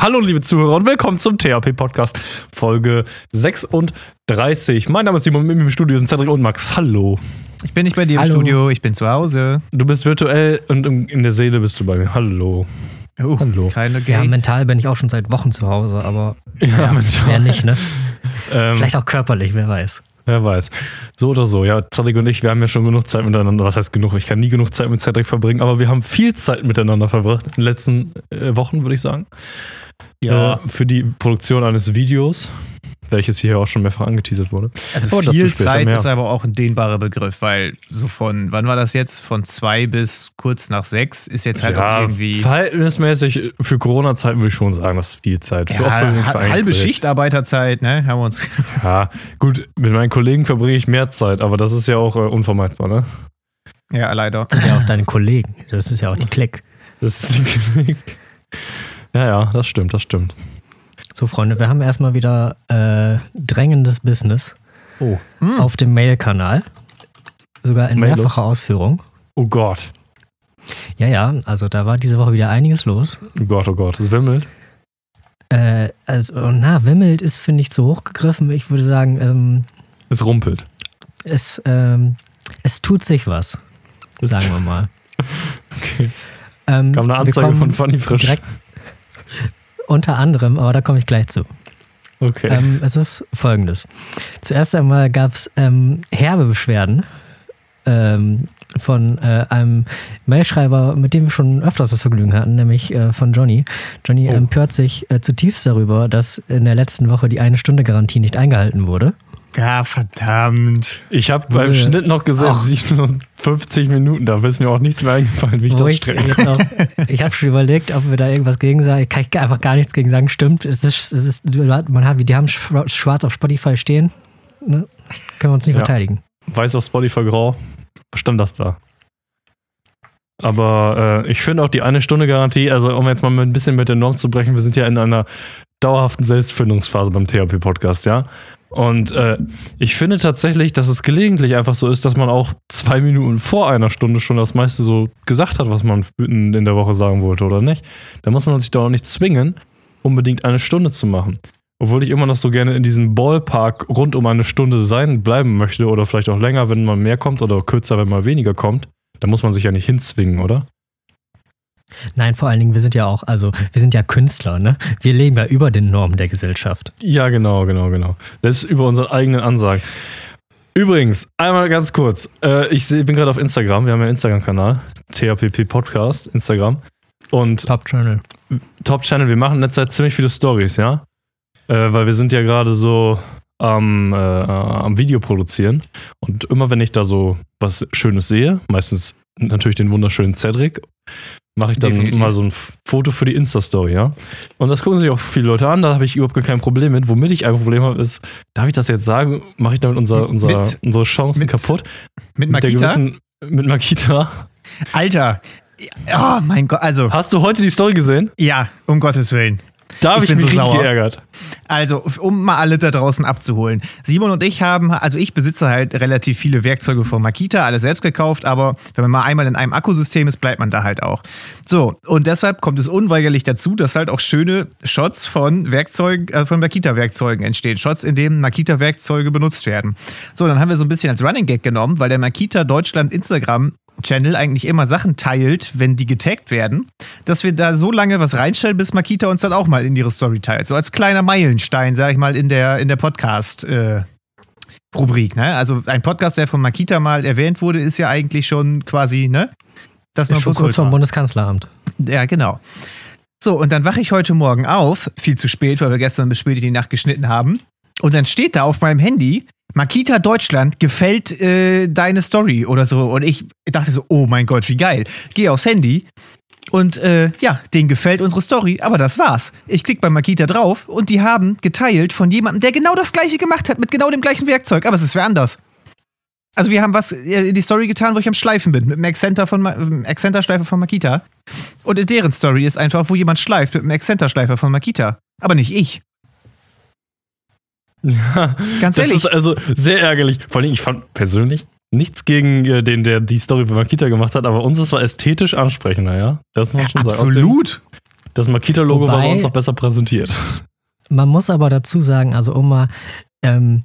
Hallo, liebe Zuhörer und willkommen zum THP Podcast, Folge 36. Mein Name ist Simon, mit mir im Studio sind Cedric und Max. Hallo. Ich bin nicht bei dir Hallo. im Studio, ich bin zu Hause. Du bist virtuell und in der Seele bist du bei mir. Hallo. Oh, Hallo. Keine Ja, mental bin ich auch schon seit Wochen zu Hause, aber Ja, mental. wer nicht, ne? Ähm, Vielleicht auch körperlich, wer weiß. Wer weiß. So oder so. Ja, Cedric und ich, wir haben ja schon genug Zeit miteinander. Was heißt genug? Ich kann nie genug Zeit mit Cedric verbringen, aber wir haben viel Zeit miteinander verbracht in den letzten äh, Wochen, würde ich sagen. Ja. Äh, für die Produktion eines Videos, welches hier auch schon mehrfach angeteasert wurde. Also dazu viel Zeit mehr. ist aber auch ein dehnbarer Begriff, weil so von, wann war das jetzt? Von zwei bis kurz nach sechs ist jetzt halt auch ja, irgendwie verhältnismäßig für Corona-Zeiten würde ich schon sagen, das ist viel Zeit. Für, auch ja, halbe Schichtarbeiterzeit, ne? Haben wir uns. Ja, gut, mit meinen Kollegen verbringe ich mehr Zeit, aber das ist ja auch äh, unvermeidbar, ne? Ja, leider. Das sind ja auch deine Kollegen. Das ist ja auch die Klick. Das ist die Ja, ja, das stimmt, das stimmt. So, Freunde, wir haben erstmal wieder äh, drängendes Business Oh. Hm. auf dem Mail-Kanal. Sogar in mehrfacher Ausführung. Oh Gott. Ja, ja, also da war diese Woche wieder einiges los. Oh Gott, oh Gott. Es wimmelt. Äh, also, na, wimmelt ist, finde ich, zu hoch gegriffen. Ich würde sagen, ähm, Es rumpelt. es, ähm, es tut sich was, sagen wir mal. Okay. Ähm, Kam eine Anzeige von Funny Frisch. direkt- Unter anderem, aber da komme ich gleich zu. Okay. Ähm, es ist folgendes. Zuerst einmal gab es ähm, herbe Beschwerden ähm, von äh, einem Mailschreiber, mit dem wir schon öfters das Vergnügen hatten, nämlich äh, von Johnny. Johnny Oh. empört sich äh, zutiefst darüber, dass in der letzten Woche die Eine-Stunde-Garantie nicht eingehalten wurde. Ja, verdammt. ich habe beim wir- Schnitt noch gesehen, Ach. 57 Minuten. Da ist mir auch nichts mehr eingefallen, wie ich Wo das jetzt auch, ich habe schon überlegt, ob wir da irgendwas gegen sagen. Kann ich einfach gar nichts gegen sagen. Stimmt, es ist, es ist, man hat, die haben schwa- schwarz auf Spotify stehen. Ne? Können wir uns nicht Ja. verteidigen. Weiß auf Spotify grau. Stand das da. Aber äh, ich finde auch die eine Stunde Garantie, also um jetzt mal ein bisschen mit der Norm zu brechen, wir sind ja in einer dauerhaften Selbstfindungsphase beim THP-Podcast, ja. Und äh, ich finde tatsächlich, dass es gelegentlich einfach so ist, dass man auch zwei Minuten vor einer Stunde schon das meiste so gesagt hat, was man in, der Woche sagen wollte, oder nicht? Da muss man sich doch auch nicht zwingen, unbedingt eine Stunde zu machen. Obwohl ich immer noch so gerne in diesem Ballpark rund um eine Stunde sein bleiben möchte oder vielleicht auch länger, wenn mal mehr kommt oder kürzer, wenn mal weniger kommt. Da muss man sich ja nicht hinzwingen, oder? Nein, vor allen Dingen, wir sind ja auch, also wir sind ja Künstler, ne? Wir leben ja über den Normen der Gesellschaft. Ja, genau, genau, genau. Selbst über unsere eigenen Ansagen. Übrigens, einmal ganz kurz. Äh, ich seh, bin gerade auf Instagram. Wir haben ja einen Instagram-Kanal. THPP Podcast, Instagram. Und Top Journal. Top Channel, wir machen in letzter Zeit ziemlich viele Stories, ja? Äh, weil wir sind ja gerade so am, äh, am Video produzieren. Und immer wenn ich da so was Schönes sehe, meistens natürlich den wunderschönen Cedric, mache ich dann Definitiv. mal so ein Foto für die Insta-Story, ja? Und das gucken sich auch viele Leute an, da habe ich überhaupt gar kein Problem mit. Womit ich ein Problem habe, ist, darf ich das jetzt sagen, mache ich damit unser, unser, Mit- unsere Chancen mit kaputt? Mit Mit Makita? gewissen, mit Makita. Alter. Oh mein Gott, also, Hast du heute die Story gesehen? ja, um Gottes Willen. Da habe Ich ich, mich so richtig sauer. geärgert. Also, um mal alle da draußen abzuholen. Simon und ich haben, also ich besitze halt relativ viele Werkzeuge von Makita, alle selbst gekauft, aber wenn man mal einmal in einem Akkusystem ist, bleibt man da halt auch. So, und deshalb kommt es unweigerlich dazu, dass halt auch schöne Shots von Werkzeugen, äh, von Makita-Werkzeugen entstehen. Shots, in denen Makita-Werkzeuge benutzt werden. So, dann haben wir so ein bisschen als Running Gag genommen, weil der Makita Deutschland Instagram Channel eigentlich immer Sachen teilt, wenn die getaggt werden, dass wir da so lange was reinstellen, bis Makita uns dann auch mal in ihre Story teilt. So als kleiner Meilenstein, sag ich mal, in der, in der Podcast-Rubrik. ne? Also ein Podcast, der von Makita mal erwähnt wurde, ist ja eigentlich schon quasi, ne? Das Ist schon kurz vom Bundeskanzleramt. Ja, genau. So, und dann wache ich heute Morgen auf, viel zu spät, weil wir gestern bis spät in die Nacht geschnitten haben. Und dann steht da auf meinem Handy, Makita Deutschland gefällt äh, deine Story oder so. Und ich dachte so, oh mein Gott, wie geil. Gehe aufs Handy und äh, ja, denen gefällt unsere Story, aber das war's. Ich klicke bei Makita drauf und die haben geteilt von jemandem, der genau das gleiche gemacht hat, mit genau dem gleichen Werkzeug, aber es ist wer anders. Also wir haben was äh, in die Story getan, wo ich am Schleifen bin, mit dem Accenter von Accenter-Schleifer von Makita. Und in deren Story ist einfach, wo jemand schleift mit dem Accenter-Schleifer von Makita. Aber nicht ich. Ja, Ganz das ehrlich. ist also sehr ärgerlich. Vor allem, ich fand persönlich nichts gegen äh, den, der die Story bei Makita gemacht hat, aber unseres war ästhetisch ansprechender, ja? Das muss man schon sagen. Absolut. Das Makita-Logo war bei uns auch besser präsentiert. Man muss aber dazu sagen, also um mal ähm,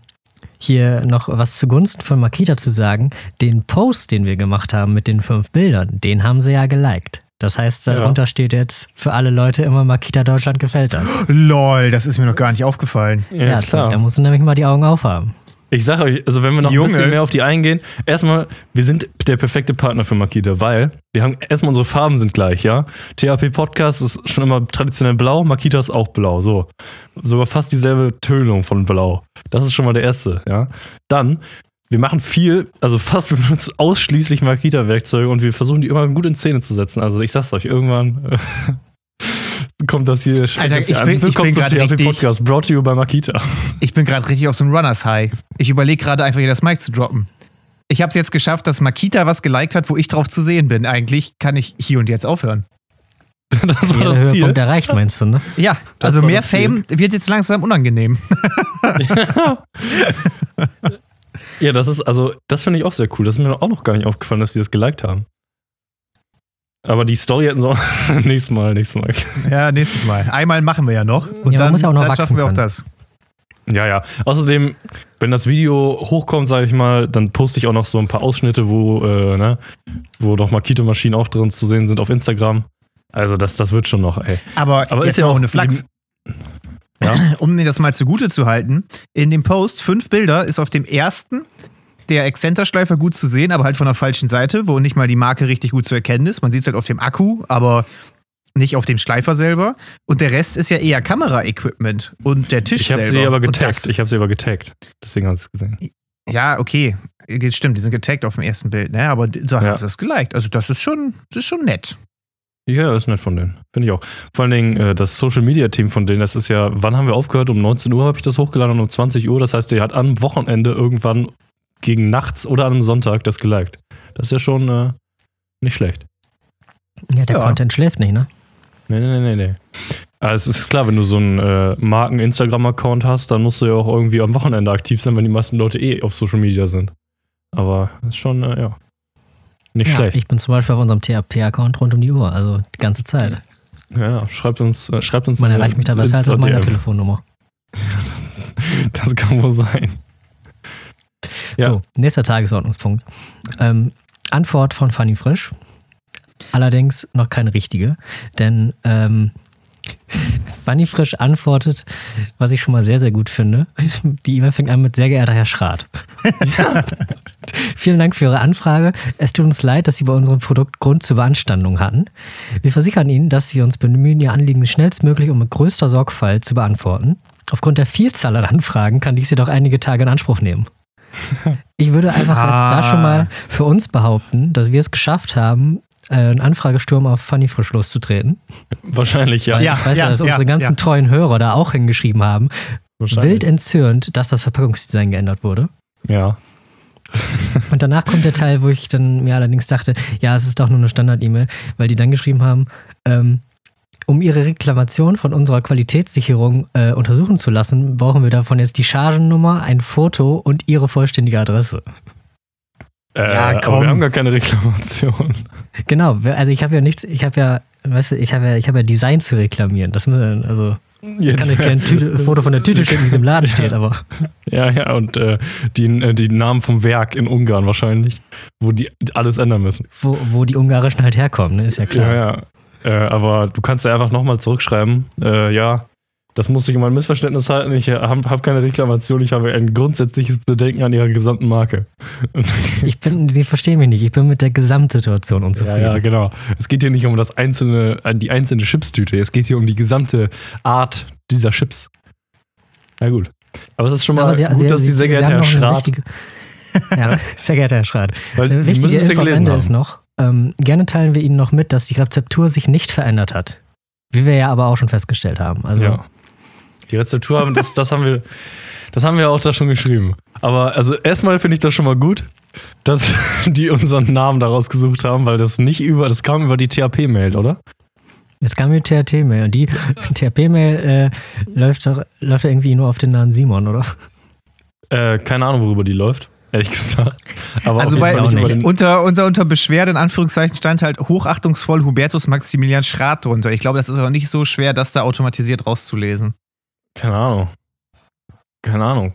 hier noch was zugunsten von Makita zu sagen, den Post, den wir gemacht haben mit den fünf Bildern, den haben sie ja geliked. Das heißt, Ja. darunter steht jetzt für alle Leute immer Makita Deutschland gefällt das. Lol, das ist mir noch gar nicht aufgefallen. Ja, da musst du nämlich mal die Augen aufhaben. Ich sag euch, also wenn wir noch Junge. ein bisschen mehr auf die eingehen, erstmal, wir sind der perfekte Partner für Makita, weil wir haben erstmal unsere Farben sind gleich, ja. THP Podcast ist schon immer traditionell blau, Makita ist auch blau, so. Sogar fast dieselbe Tönung von blau. Das ist schon mal der erste, ja. Dann, wir machen viel, also fast wir benutzen ausschließlich Makita-Werkzeuge und wir versuchen die immer gut in Szene zu setzen. Also ich sag's euch, irgendwann äh, kommt das hier. Alter, das hier ich bin- ich Willkommen bin THP richtig- Podcast, brought to you by Makita. Ich bin gerade richtig auf so einem Runners High. Ich überlege gerade einfach hier das Mic zu droppen. Ich habe es jetzt geschafft, dass Makita was geliked hat, wo ich drauf zu sehen bin. Eigentlich kann ich hier und jetzt aufhören. Das war das Ziel. Höhepunkt erreicht, meinst du, ne? Ja, Das also mehr. Fame wird jetzt langsam unangenehm. Ja, das ist, also, das finde ich auch sehr cool. Das ist mir auch noch gar nicht aufgefallen, dass die das geliked haben. Aber die Story hätten sie auch nächstes Mal, nächstes Mal. Ja, nächstes Mal. Einmal machen wir ja noch. Und Ja, dann, muss ja auch noch dann wachsen schaffen wir auch können. das. Ja, ja. Außerdem, wenn das Video hochkommt, sage ich mal, dann poste ich auch noch so ein paar Ausschnitte, wo, äh, ne, wo doch Makito-Maschinen auch drin zu sehen sind auf Instagram. Also, das, das wird schon noch, ey. Aber, Aber ist ja auch ohne Flachs. Ja. Um dir das mal zugute zu halten, in dem Post fünf Bilder ist auf dem ersten der Exzenterschleifer gut zu sehen, aber halt von der falschen Seite, wo nicht mal die Marke richtig gut zu erkennen ist. Man sieht es halt auf dem Akku, aber nicht auf dem Schleifer selber. Und der Rest ist ja eher Kamera-Equipment und der Tisch Ich habe selber. sie aber getaggt. Ich habe sie aber getaggt. Deswegen haben sie es gesehen. Ja, okay. Stimmt, die sind getaggt auf dem ersten Bild, ne? Aber so haben Ja. sie das geliked. Also das ist schon, das ist schon nett. Ja, ist nett von denen. Finde ich auch. Vor allen Dingen äh, das Social Media Team von denen, das ist ja, wann haben wir aufgehört? Um 19 Uhr habe ich das hochgeladen und um 20 Uhr. Das heißt, der hat am Wochenende irgendwann gegen nachts oder an einem Sonntag das geliked. Das ist ja schon äh, nicht schlecht. Ja, der Ja. Content schläft nicht, ne? Nee, nee, nee, nee. Aber es ist klar, wenn du so einen äh, Marken-Instagram-Account hast, dann musst du ja auch irgendwie am Wochenende aktiv sein, wenn die meisten Leute eh auf Social Media sind. Aber das ist schon, äh, ja, nicht ja, schlecht. ich bin zum Beispiel auf unserem THP-Account rund um die Uhr, also die ganze Zeit. ja, schreibt uns, äh, schreibt uns. Man erreicht mich da besser als auf meiner. Telefonnummer. Das kann wohl sein. Ja. So, nächster Tagesordnungspunkt. Ähm, Antwort von Fanny Frisch. Allerdings noch keine richtige, denn ähm, Fanny Frisch antwortet, was ich schon mal sehr, sehr gut finde. Die E-Mail fängt an mit sehr geehrter Herr Schrat. Vielen Dank für Ihre Anfrage. Es tut uns leid, dass Sie bei unserem Produkt Grund zur Beanstandung hatten. Wir versichern Ihnen, dass Sie uns bemühen, Ihr Anliegen schnellstmöglich und mit größter Sorgfalt zu beantworten. Aufgrund der Vielzahl an Anfragen kann dies jedoch einige Tage in Anspruch nehmen. Ich würde einfach jetzt da Ah. schon mal für uns behaupten, dass wir es geschafft haben, äh, einen Anfragesturm auf Fanny Frisch loszutreten. Wahrscheinlich, ja. Weil Ja, ich weiß ja, dass ja, unsere ganzen ja. treuen Hörer da auch hingeschrieben haben. Wahrscheinlich. Wild entzürnt, dass das Verpackungsdesign geändert wurde. Ja. Und danach kommt der Teil, wo ich dann mir allerdings dachte, ja, es ist doch nur eine Standard-E-Mail, weil die dann geschrieben haben, ähm, um ihre Reklamation von unserer Qualitätssicherung äh, untersuchen zu lassen, brauchen wir davon jetzt die Chargennummer, ein Foto und ihre vollständige Adresse. Äh, Ja, aber komm. wir haben gar keine Reklamation. Genau, also ich habe ja nichts, ich habe ja, weißt du, ich habe ja, ich habe ja Design zu reklamieren. Das müssen, also ich kann ich kein Tüte, Foto von der Tüte schicken, die im Laden steht, aber Ja, ja, und äh, die, äh, die Namen vom Werk in Ungarn wahrscheinlich, wo die alles ändern müssen. wo, wo die Ungarischen halt herkommen, ne? ist ja klar. Ja, ja. Äh, aber du kannst ja einfach nochmal zurückschreiben, äh, ja, das muss sich um ein Missverständnis halten. Ich habe hab keine Reklamation, ich habe ein grundsätzliches Bedenken an ihrer gesamten Marke. Ich bin, Sie verstehen mich nicht, ich bin mit der Gesamtsituation ja, unzufrieden. ja, genau. Es geht hier nicht um das einzelne, äh, die einzelne Chipstüte, es geht hier um die gesamte Art dieser Chips. Na gut. Aber es ist schon mal Sie, gut, Sie, dass Sie, die sehr Sie geehrte haben Herr Schrat, Ja, sehr geehrter Herr Schrat. weil Eine wichtige ja Info am gelesen Ende haben. ist noch, ähm, gerne teilen wir Ihnen noch mit, dass die Rezeptur sich nicht verändert hat. Wie wir ja aber auch schon festgestellt haben. Also, Ja. Die Rezeptur haben, das, das haben wir, das haben wir auch da schon geschrieben. Aber also erstmal finde ich das schon mal gut, dass die unseren Namen daraus gesucht haben, weil das nicht über, das kam über die THP-Mail, oder? Jetzt kam die THT-Mail und die THP-Mail äh, läuft, doch, läuft irgendwie nur auf den Namen Simon, oder? Äh, keine Ahnung, worüber die läuft. ehrlich gesagt. Aber Also bei, über unter, unter, unter Beschwerde in Anführungszeichen stand halt hochachtungsvoll Hubertus Maximilian Schrat drunter. Ich glaube, das ist aber nicht so schwer, das da automatisiert rauszulesen. Keine Ahnung. Keine Ahnung.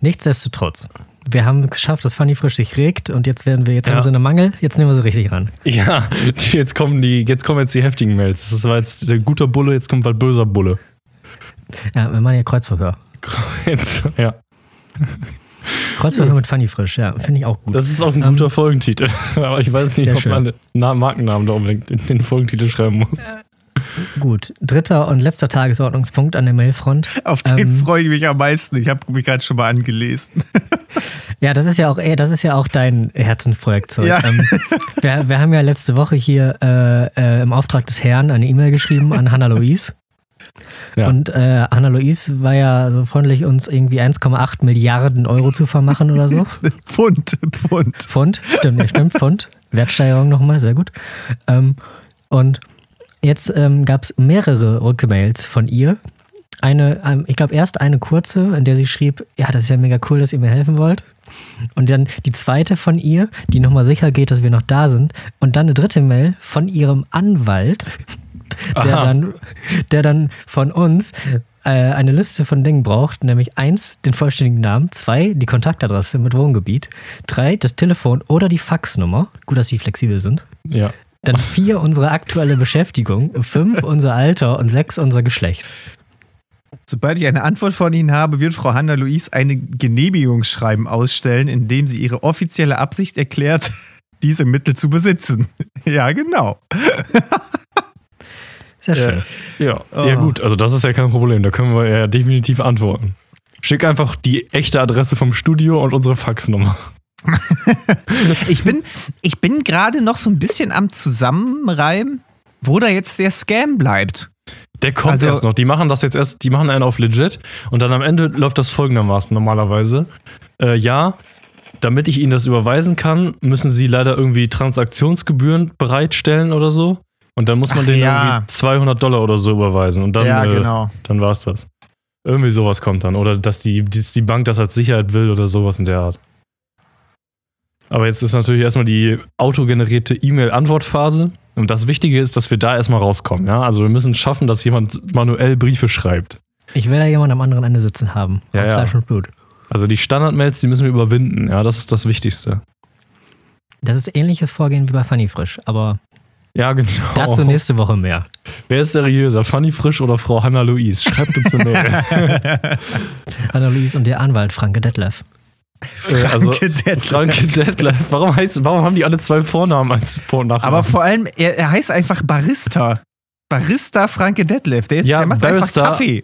Nichtsdestotrotz, wir haben es geschafft, dass Fanny frisch sich regt und jetzt werden wir, jetzt Ja. haben sie eine Mangel, jetzt nehmen wir sie richtig ran. Ja, jetzt kommen die, jetzt kommen jetzt die heftigen Mails. Das war jetzt der guter Bulle, jetzt kommt bald böser Bulle. Ja, wir machen ja Kreuzverhör. Jetzt, ja. Kreuzverhör mit Fanny frisch, ja, finde ich auch gut. Das ist auch ein Ähm, guter Folgentitel. Aber ich weiß nicht, ob schön. man den Markennamen da unbedingt in den Folgentitel schreiben muss. Gut, dritter und letzter Tagesordnungspunkt an der Mailfront. Auf den Ähm, freue ich mich am meisten. Ich habe mich gerade schon mal angelesen. Ja, das ist ja auch, ey, das ist ja auch dein Herzensprojekt. Ja. Ähm, wir, wir haben ja letzte Woche hier äh, äh, im Auftrag des Herrn eine E-Mail geschrieben an Hannah Louise. Ja. Und äh, Hannah Louise war ja so freundlich, uns irgendwie 1,8 Milliarden Euro zu vermachen oder so. Pfund, Pfund. Pfund, stimmt, ja, stimmt, Pfund. Wertsteigerung nochmal, sehr gut. Ähm, und jetzt ähm, gab es mehrere Rückmails von ihr. Eine, ähm, ich glaube, erst eine kurze, in der sie schrieb, ja, das ist ja mega cool, dass ihr mir helfen wollt. Und dann die zweite von ihr, die nochmal sicher geht, dass wir noch da sind. Und dann eine dritte Mail von ihrem Anwalt, der Aha. dann, der dann von uns äh, eine Liste von Dingen braucht, nämlich eins, den vollständigen Namen, zwei, die Kontaktadresse mit Wohngebiet, drei, das Telefon oder die Faxnummer, gut, dass sie flexibel sind, Ja. Dann vier, unsere aktuelle Beschäftigung, fünf, unser Alter und sechs, unser Geschlecht. Sobald ich eine Antwort von Ihnen habe, wird Frau Hanna-Louise eine Genehmigungsschreiben ausstellen, in dem sie ihre offizielle Absicht erklärt, diese Mittel zu besitzen. Ja, genau. Sehr schön. Ja. Ja. Oh. ja, gut, also das ist ja kein Problem. Da können wir ja definitiv antworten. Schick einfach die echte Adresse vom Studio und unsere Faxnummer. Ich bin, ich bin gerade noch so ein bisschen am Zusammenreimen, wo da jetzt der Scam bleibt. Der kommt Also- erst noch. Die machen das jetzt erst, die machen einen auf legit und dann am Ende läuft das folgendermaßen normalerweise. Äh, ja, damit ich Ihnen das überweisen kann, müssen Sie leider irgendwie Transaktionsgebühren bereitstellen oder so. Und dann muss man Ach denen ja. irgendwie 200 Dollar oder so überweisen. Und dann, ja, äh, genau. dann war's das. Irgendwie sowas kommt dann. Oder dass die, dass die Bank das als Sicherheit will oder sowas in der Art. Aber jetzt ist natürlich erstmal die autogenerierte E-Mail-Antwortphase. Und das Wichtige ist, dass wir da erstmal rauskommen. Ja? Also wir müssen schaffen, dass jemand manuell Briefe schreibt. Ich will da jemanden am anderen Ende sitzen haben. Ja, aus ja. Fleisch und Blut. Also die Standardmails, die müssen wir überwinden. Ja, das ist das Wichtigste. Das ist ähnliches Vorgehen wie bei Funny Frisch, aber Ja, genau. dazu nächste Woche mehr. Wer ist seriöser? Fanny Frisch oder Frau Hanna Louise? Schreibt uns eine Mail. Anna Louise und der Anwalt Franke Detlef. Äh, also, Franke Detlef. Franke Detlef. Warum, heißt, warum haben die alle zwei Vornamen als Vor- und Nachnamen? Aber vor allem, er, er heißt einfach Barista. Barista Franke Detlef. Der, ist, Ja, der macht Barrister. einfach Kaffee.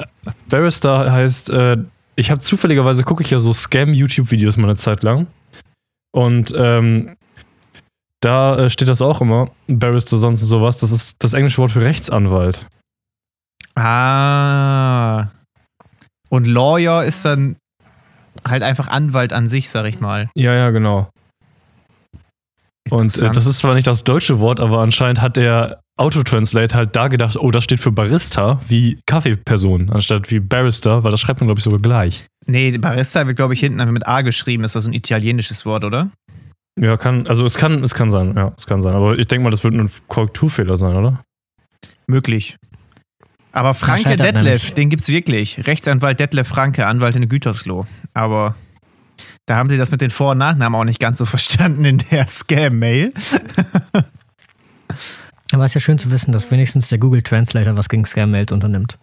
Barrister heißt, äh, ich habe zufälligerweise gucke ich ja so Scam-YouTube-Videos mal eine Zeit lang. Und ähm, da äh, steht das auch immer. Barrister, sonst sowas. Das ist das englische Wort für Rechtsanwalt. Ah. Und Lawyer ist dann halt einfach Anwalt an sich, sag ich mal. Ja, ja, genau. Und äh, das ist zwar nicht das deutsche Wort, aber anscheinend hat der Autotranslate halt da gedacht, oh, das steht für Barista wie Kaffeeperson, anstatt wie Barrister, weil das schreibt man, glaube ich, sogar gleich. Nee, Barista wird, glaube ich, hinten einfach mit A geschrieben. Das ist so ein italienisches Wort, oder? Ja, kann, also es kann, es kann sein, ja, es kann sein. Aber ich denke mal, das wird ein Korrekturfehler sein, oder? Möglich. Aber Franke Detlef, nämlich. den gibt's wirklich. Rechtsanwalt Detlef Franke, Anwalt in Gütersloh. Aber da haben sie das mit den Vor- und Nachnamen auch nicht ganz so verstanden in der Scam-Mail. Aber es ist ja schön zu wissen, dass wenigstens der Google Translator was gegen Scam-Mails unternimmt.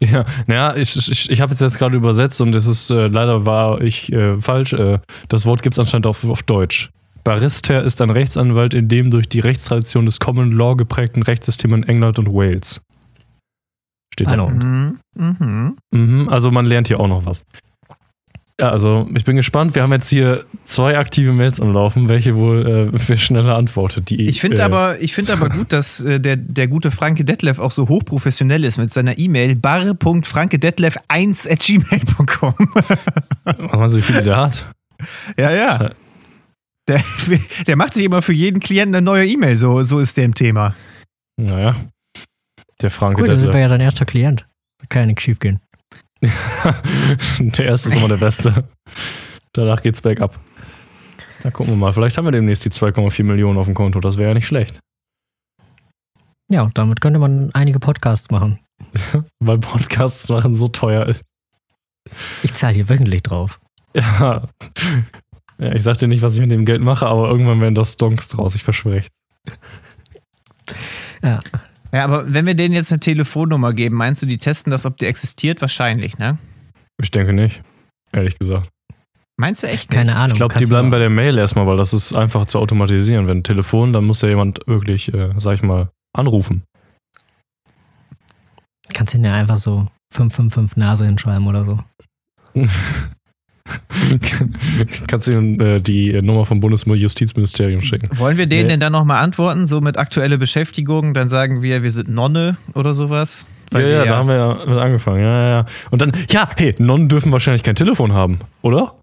Ja, naja, ich, ich, ich habe jetzt, jetzt gerade übersetzt und es ist äh, leider war ich äh, falsch. Äh, das Wort gibt es anscheinend auf, auf Deutsch. Barrister ist ein Rechtsanwalt in dem durch die Rechtstradition des Common Law geprägten Rechtssystem in England und Wales. Steht da. Mhm. Mhm. Mhm, also man lernt hier auch noch was. Ja, also ich bin gespannt. Wir haben jetzt hier zwei aktive Mails am Laufen, welche wohl äh, wer schneller antwortet. Die, Ich finde äh, aber, ich find aber gut, dass äh, der, der gute Franke Detlef auch so hochprofessionell ist mit seiner E-Mail bar.frankedetlef1 at gmail.com. Was meinst du, wie viele der hat? ja, ja. Der, der macht sich immer für jeden Klienten eine neue E-Mail, so, so ist der im Thema. Naja. Der Franke, Cool, dann sind wir ja dein erster Klient. Kann ja nichts schief gehen. der erste ist immer der Beste. Danach geht's bergab. Na, gucken wir mal. Vielleicht haben wir demnächst die 2,4 Millionen auf dem Konto. Das wäre ja nicht schlecht. Ja, und damit könnte man einige Podcasts machen. Weil Podcasts machen so teuer ist. Ich zahle hier wöchentlich drauf. Ja. ja. Ich sag dir nicht, was ich mit dem Geld mache, aber irgendwann werden doch Stonks draus. Ich verspreche. Ja. Ja, aber wenn wir denen jetzt eine Telefonnummer geben, meinst du, die testen das, ob die existiert? Wahrscheinlich, ne? Ich denke nicht. Ehrlich gesagt. Meinst du echt nicht? Keine Ahnung. Ich glaube, die bleiben bei der Mail erstmal, weil das ist einfach zu automatisieren. Wenn ein Telefon, dann muss ja jemand wirklich, äh, sag ich mal, anrufen. Kannst du ja einfach so 555 Nase hinschreiben oder so. Kannst du ihnen äh, die Nummer vom Bundesjustizministerium schicken. Wollen wir denen Nee. denn dann nochmal antworten, so mit aktuelle Beschäftigung? Dann sagen wir, wir sind Nonne oder sowas? Ja, ja, da haben wir ja mit angefangen. Ja, ja. Und dann, ja, hey, Nonnen dürfen wahrscheinlich kein Telefon haben, oder?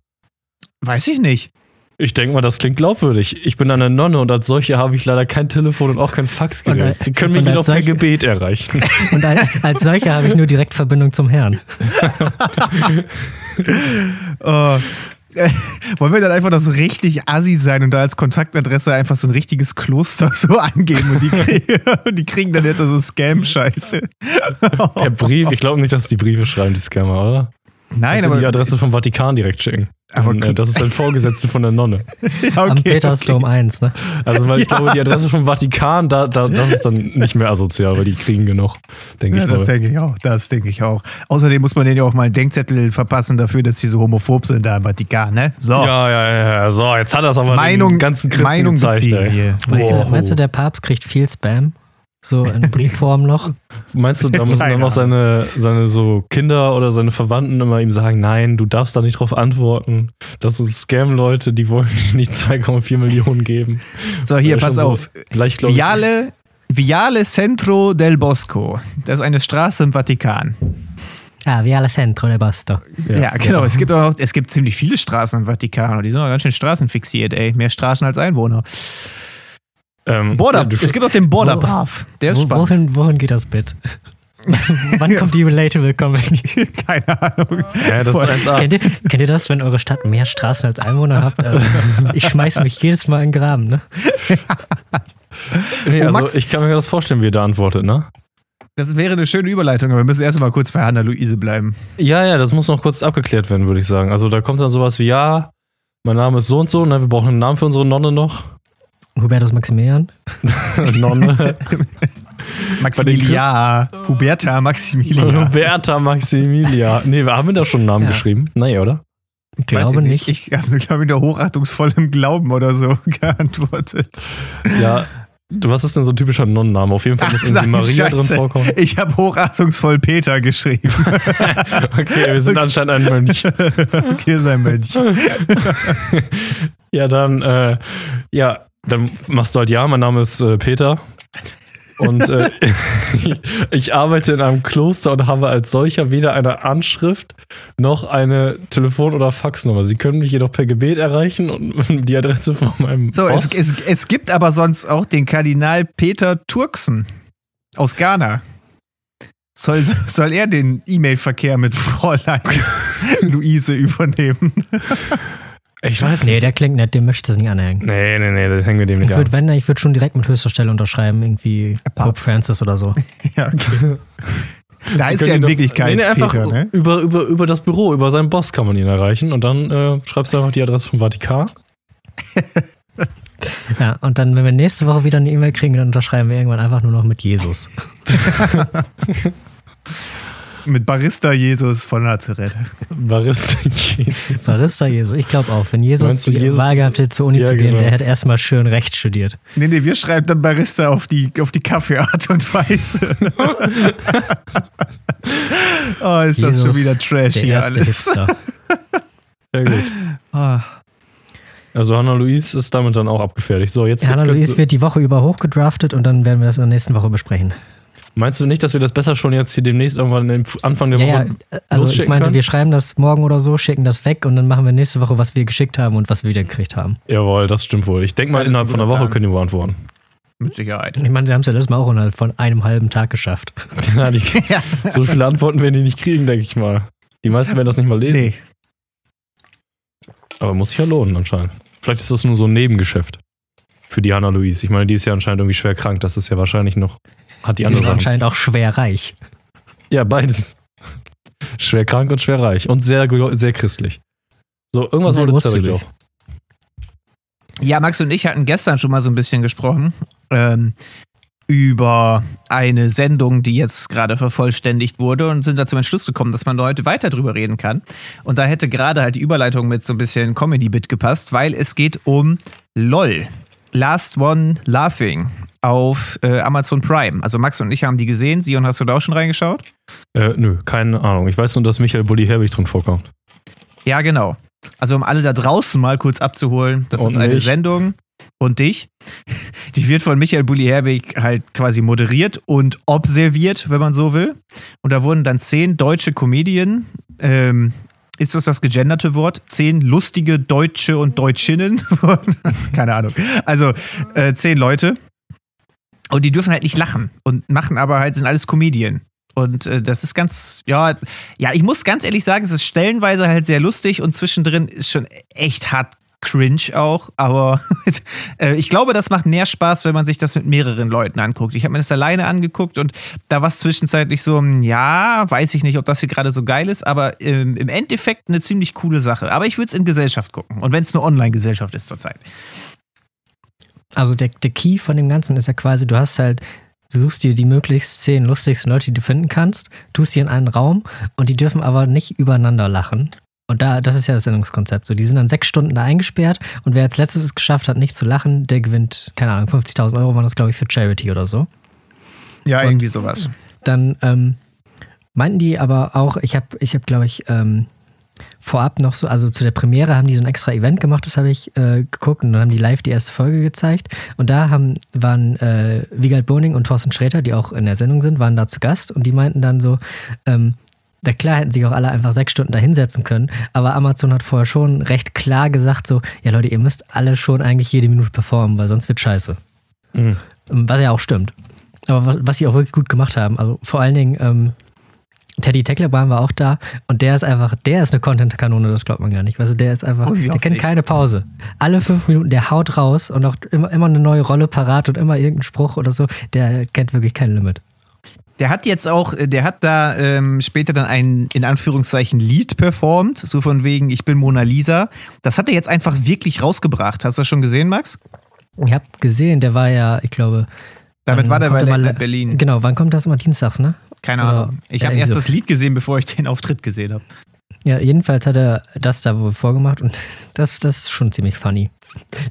Weiß ich nicht. Ich denke mal, das klingt glaubwürdig. Ich bin eine Nonne und als solche habe ich leider kein Telefon und auch kein Faxgerät. als- Sie können mich jedoch per solche- Gebet erreichen. Und als, als solcher habe ich nur Direktverbindung zum Herrn. Oh. Wollen wir dann einfach noch so richtig assi sein und da als Kontaktadresse einfach so ein richtiges Kloster so angeben und die, kriegen, und die kriegen dann jetzt also Scam-Scheiße. Der Brief, ich glaube nicht, dass die Briefe schreiben, die Scammer, oder? Nein, aber die Adresse vom Vatikan direkt schicken. Aber Und, äh, das ist ein Vorgesetzte von der Nonne. ja, Am Petersdom 1, ne? Also, weil ich Ja. glaube, die Adresse vom Vatikan, da, da, das ist dann nicht mehr asozial, weil die kriegen genug, denke Ja, ich das mal. denke ich auch. Das denke ich auch. Außerdem muss man denen ja auch mal einen Denkzettel verpassen dafür, dass sie so homophob sind da im Vatikan, ne? So. Ja, ja, ja, ja. So, jetzt hat das aber Meinung, den ganzen Christen Meinung gezeigt, ey. hier. Meinst, du, meinst du, der Papst kriegt viel Spam? So in Briefform noch? Meinst du, da müssen Keine dann noch seine, seine so Kinder oder seine Verwandten immer ihm sagen, nein, du darfst da nicht drauf antworten. Das sind Scam-Leute, die wollen nicht 2,4 Millionen geben. So, hier, pass so auf. Ich, Viale, Viale Centro del Bosco. Das ist eine Straße im Vatikan. Ah, Viale Centro de Basto. Ja, genau. Es gibt auch, es gibt ziemlich viele Straßen im Vatikan und die sind auch ganz schön straßenfixiert, ey. Mehr Straßen als Einwohner. Ähm, Border, ja, es gibt auch den Border Path. Der ist Wo, spannend. wohin, wohin geht das Bit? Wann kommt die Relatable Comedy? Keine Ahnung. ja, das ist 1A. kennt, ihr, kennt ihr das, wenn eure Stadt mehr Straßen als Einwohner habt? Also, ich schmeiß mich jedes Mal in den Graben, ne? Nee, Oh, also ich kann mir das vorstellen, wie er da antwortet, ne? Das wäre eine schöne Überleitung, aber wir müssen erst mal kurz bei Hanna-Luise bleiben. Ja, ja, das muss noch kurz abgeklärt werden, würde ich sagen. Also da kommt dann sowas wie, ja, mein Name ist so und so, ne, wir brauchen einen Namen für unsere Nonne noch. Hubertus Maximilian. Nonne. Maximilian. Huberta Maximilian. Roberta Maximilia. Nee, haben wir da schon einen Namen Ja. geschrieben? Nee, oder? Ich glaube ich nicht. Ich habe, glaube ich, nur hochachtungsvollem Glauben oder so geantwortet. Ja. Was ist denn so ein typischer Nonnenname? Auf jeden Fall muss irgendwie Maria drin Scheiße. vorkommen. Ich habe hochachtungsvoll Peter geschrieben. Okay, wir sind anscheinend ein Mönch. okay, ist ein Mensch. Ja, dann, äh, ja, dann machst du halt ja, mein Name ist äh, Peter. Und äh, ich arbeite in einem Kloster und habe als solcher weder eine Anschrift noch eine Telefon- oder Faxnummer. Sie können mich jedoch per Gebet erreichen und die Adresse von meinem So, es, es, es gibt aber sonst auch den Kardinal Peter Turksen aus Ghana. Soll, soll er den E-Mail-Verkehr mit Fräulein Luise übernehmen? Ich weiß Nee, nicht. der klingt nett, dem möchte ich das nicht anhängen. Nee, nee, nee, das hängen wir dem nicht Ich an. würde, wenn, ich würde schon direkt mit höchster Stelle unterschreiben, irgendwie Pope. Francis oder so. Ja, okay. Da ist Können ja in ihn doch- Wirklichkeit nee, nee, einfach Peter, ne? über, über, über das Büro, über seinen Boss kann man ihn erreichen und dann äh, schreibst du einfach die Adresse vom Vatikan. Ja, und dann, wenn wir nächste Woche wieder eine E-Mail kriegen, dann unterschreiben wir irgendwann einfach nur noch mit Jesus. Mit Barista Jesus von Nazareth. Barista Jesus. Barista Jesus, ich glaube auch. Wenn Jesus die Jesus Wahl gehabt hätte, zur Uni Ja, zu gehen, genau. der hätte erstmal schön Recht studiert. Nee, nee, wir schreiben dann Barista auf die, auf die Kaffeeart und Weise. oh, ist das schon Jesus, wieder Trash Der hier erste alles. Hipster. Sehr gut. Ah. Also Hannah Louise ist damit dann auch abgefertigt. So, jetzt, Hanna jetzt Luis kannst wird die Woche über hochgedraftet und dann werden wir das in der nächsten Woche besprechen. Meinst du nicht, dass wir das besser schon jetzt hier demnächst irgendwann im Anfang der Ja, ja, Woche also ich meinte, können? wir schreiben das morgen oder so, schicken das weg und dann machen wir nächste Woche, was wir geschickt haben und was wir wieder gekriegt haben. Jawohl, das stimmt wohl. Ich denke mal, innerhalb von einer Woche Plan. können die beantworten. Mit Sicherheit. Ich meine, sie haben es ja letztes Mal auch innerhalb von einem halben Tag geschafft. Ja, die, so viele Antworten werden die nicht kriegen, denke ich mal. Die meisten werden das nicht mal lesen. Nee. Aber muss sich ja lohnen anscheinend. Vielleicht ist das nur so ein Nebengeschäft für die Hanna Louise. Ich meine, die ist ja anscheinend irgendwie schwer krank. Das ist ja wahrscheinlich noch, hat die Die andere ist Sachen. anscheinend auch schwer reich. Ja, beides. Schwer krank und schwer reich. Und sehr, sehr christlich. So, irgendwas Cedric großzügig. auch. Ja, Max und ich hatten gestern schon mal so ein bisschen gesprochen ähm, über eine Sendung, die jetzt gerade vervollständigt wurde und sind da zum Entschluss gekommen, dass man da heute weiter drüber reden kann. Und da hätte gerade halt die Überleitung mit so ein bisschen Comedy-Bit gepasst, weil es geht um LOL. Last One Laughing auf äh, Amazon Prime. Also Max und ich haben die gesehen. Sion, hast du da auch schon reingeschaut? Äh, nö, keine Ahnung. Ich weiß nur, dass Michael Bulli Herbig drin vorkommt. Ja, genau. Also um alle da draußen mal kurz abzuholen, das Und ist eine mich. Sendung und dich. Die wird von Michael Bulli Herbig halt quasi moderiert und observiert, wenn man so will. Und da wurden dann zehn deutsche Comedien, ähm, ist das das gegenderte Wort? Zehn lustige Deutsche und Deutschinnen. Keine Ahnung. Also äh, zehn Leute. Und die dürfen halt nicht lachen und machen aber halt, sind alles Comedien. Und äh, das ist ganz, ja, ja, ich muss ganz ehrlich sagen, es ist stellenweise halt sehr lustig und zwischendrin ist schon echt hart cringe auch. Aber äh, ich glaube, das macht mehr Spaß, wenn man sich das mit mehreren Leuten anguckt. Ich habe mir das alleine angeguckt und da war es zwischenzeitlich so, hm, ja, weiß ich nicht, ob das hier gerade so geil ist, aber ähm, im Endeffekt eine ziemlich coole Sache. Aber ich würde es in Gesellschaft gucken. Und wenn es eine Online-Gesellschaft ist zurzeit. Also der, der Key von dem Ganzen ist ja quasi, du hast halt, du suchst dir die möglichst zehn lustigsten Leute, die du finden kannst, tust sie in einen Raum und die dürfen aber nicht übereinander lachen. Und da, das ist ja das Sendungskonzept. So, die sind dann sechs Stunden da eingesperrt und wer als letztes es geschafft hat, nicht zu lachen, der gewinnt, keine Ahnung, 50.000 Euro waren das, glaube ich, für Charity oder so. Ja, Und- irgendwie sowas. Dann ähm, meinten die aber auch, ich habe, ich hab, glaube ich, ähm, vorab noch so, also zu der Premiere haben die so ein extra Event gemacht, das habe ich äh, geguckt und dann haben die live die erste Folge gezeigt. Und da haben, waren äh, Wiegald Boning und Thorsten Sträter, die auch in der Sendung sind, waren da zu Gast und die meinten dann so, ähm, na klar hätten sich auch alle einfach sechs Stunden da hinsetzen können, aber Amazon hat vorher schon recht klar gesagt so, ja Leute, ihr müsst alle schon eigentlich jede Minute performen, weil sonst wird scheiße. Mhm. Was ja auch stimmt. Aber was, was sie auch wirklich gut gemacht haben, also vor allen Dingen ähm, Teddy Tecklerbahn war auch da und der ist einfach, der ist eine Content-Kanone, das glaubt man gar nicht. Du, der ist einfach, der kennt keine Pause. Alle fünf Minuten, der haut raus und auch immer, immer eine neue Rolle parat und immer irgendeinen Spruch oder so, der kennt wirklich kein Limit. Der hat jetzt auch, äh, der hat da ähm, später dann ein, in Anführungszeichen, Lied performt, so von wegen, ich bin Mona Lisa. Das hat er jetzt einfach wirklich rausgebracht. Hast du das schon gesehen, Max? Ich habe gesehen, der war ja, ich glaube. Damit war der bei Berlin. Genau, wann kommt das immer? Dienstags, ne? Keine Oder- Ahnung. Ich habe erst so. das Lied gesehen, bevor ich den Auftritt gesehen habe. Ja, jedenfalls hat er das da wohl vorgemacht und das, das ist schon ziemlich funny.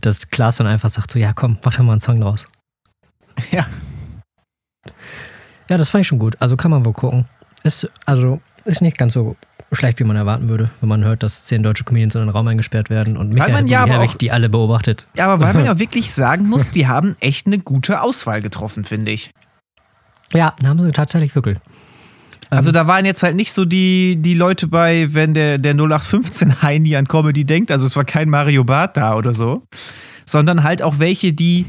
Dass Klaas dann einfach sagt so, ja komm, mach doch mal einen Song draus. Ja. Ja, das fand ich schon gut. Also kann man wohl gucken. Ist, also ist nicht ganz so schlecht, wie man erwarten würde, wenn man hört, dass zehn deutsche Comedians in einen Raum eingesperrt werden und Michael man ja aber auch- die alle beobachtet. Ja, aber weil man ja wirklich sagen muss, die haben echt eine gute Auswahl getroffen, finde ich. Ja, haben sie tatsächlich wirklich. Also Ähm, da waren jetzt halt nicht so die, die Leute bei, wenn der, der 0815 Heini an Comedy denkt, also es war kein Mario Barth da oder so, sondern halt auch welche, die,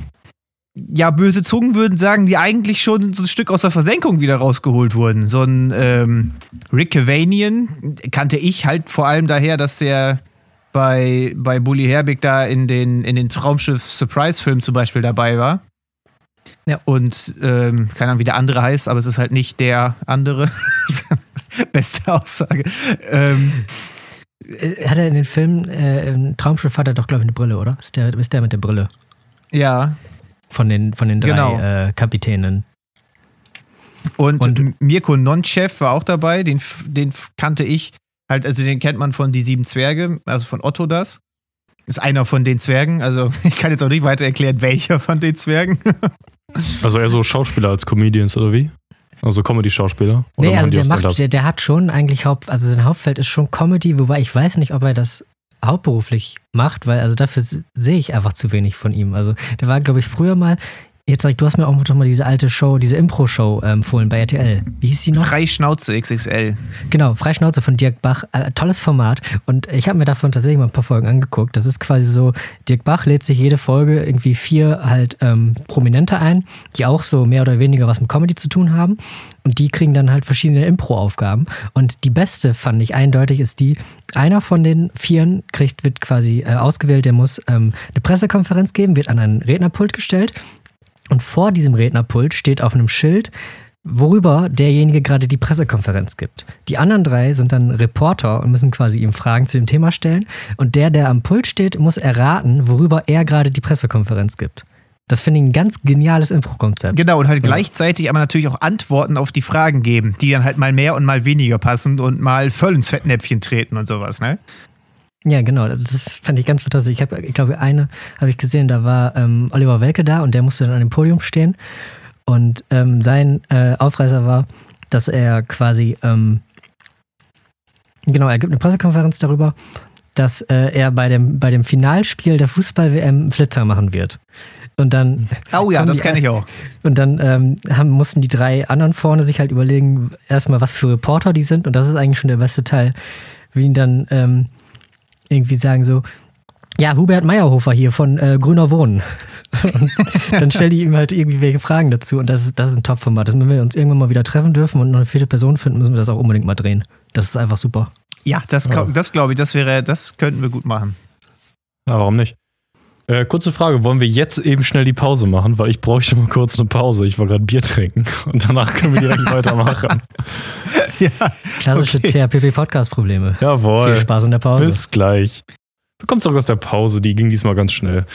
ja, böse Zungen würden sagen, die eigentlich schon so ein Stück aus der Versenkung wieder rausgeholt wurden. So ein ähm, Rick Cavanian kannte ich halt vor allem daher, dass der bei, bei Bully Herbig da in den, in den Traumschiff-Surprise-Film zum Beispiel dabei war. Ja. Und ähm, keine Ahnung, wie der andere heißt, aber es ist halt nicht der andere. Beste Aussage. Ähm, äh, hat er in den Filmen, äh, im Traumschiff hat er doch, glaube ich, eine Brille, oder? Ist der, ist der mit der Brille? ja. Von den, von den drei Genau. äh, Kapitänen. Und, Und- Mirko Nonchev war auch dabei, den, den kannte ich. Halt, also den kennt man von Die Sieben Zwerge, also von Otto das. Ist einer von den Zwergen. Also ich kann jetzt auch nicht weiter erklären, welcher von den Zwergen. Also eher so Schauspieler als Comedians oder wie? Also Comedy-Schauspieler? Nee, also der macht, der, der hat schon eigentlich Haupt, also sein Hauptfeld ist schon Comedy, wobei ich weiß nicht, ob er das hauptberuflich macht, weil also dafür sehe ich einfach zu wenig von ihm. Also der war, glaube ich, früher mal, Jetzt sag, du hast mir auch noch mal diese alte Show, diese Impro-Show äh, empfohlen bei RTL. Wie hieß die noch? Freischnauze XXL. Genau, Freischnauze von Dirk Bach. Äh, tolles Format. Und ich habe mir davon tatsächlich mal ein paar Folgen angeguckt. Das ist quasi so, Dirk Bach lädt sich jede Folge irgendwie vier halt ähm, Prominente ein, die auch so mehr oder weniger was mit Comedy zu tun haben. Und die kriegen dann halt verschiedene Impro-Aufgaben. Und die beste, fand ich eindeutig, ist die, einer von den Vieren kriegt, wird quasi äh, ausgewählt, der muss ähm, eine Pressekonferenz geben, wird an ein Rednerpult gestellt und vor diesem Rednerpult steht auf einem Schild, worüber derjenige gerade die Pressekonferenz gibt. Die anderen drei sind dann Reporter und müssen quasi ihm Fragen zu dem Thema stellen. Und der, der am Pult steht, muss erraten, worüber er gerade die Pressekonferenz gibt. Das finde ich ein ganz geniales Impro-Konzept. Genau, und halt ja. gleichzeitig aber natürlich auch Antworten auf die Fragen geben, die dann halt mal mehr und mal weniger passen und mal voll ins Fettnäpfchen treten und sowas, ne? Ja, genau. Das fand ich ganz fantastisch. Ich habe, ich glaube, eine habe ich gesehen, da war ähm, Oliver Welke da und der musste dann an dem Podium stehen. Und ähm, sein äh, Aufreißer war, dass er quasi, ähm, genau, er gibt eine Pressekonferenz darüber, dass äh, er bei dem, bei dem Finalspiel der Fußball-WM Flitzer machen wird. Und dann. Oh ja, das kenne ich auch. Und dann ähm, haben, mussten die drei anderen vorne sich halt überlegen, erstmal, was für Reporter die sind. Und das ist eigentlich schon der beste Teil, wie ihn dann ähm, irgendwie sagen so, ja, Hubert Meyerhofer hier von äh, Grüner Wohnen. und dann stellt die ihm halt irgendwie welche Fragen dazu und das ist, das ist ein Top-Format. Wenn wir uns irgendwann mal wieder treffen dürfen und noch eine vierte Person finden, müssen wir das auch unbedingt mal drehen. Das ist einfach super. Ja, das, ja. das glaube ich, das wäre, das könnten wir gut machen. Ja, warum nicht? Äh, kurze Frage, wollen wir jetzt eben schnell die Pause machen? Weil ich bräuchte mal kurz eine Pause. Ich war gerade Bier trinken und danach können wir direkt weitermachen. ja, Klassische okay. THPP-Podcast-Probleme. Jawohl. Viel Spaß in der Pause. Bis gleich. Du kommst zurück aus der Pause, die ging diesmal ganz schnell.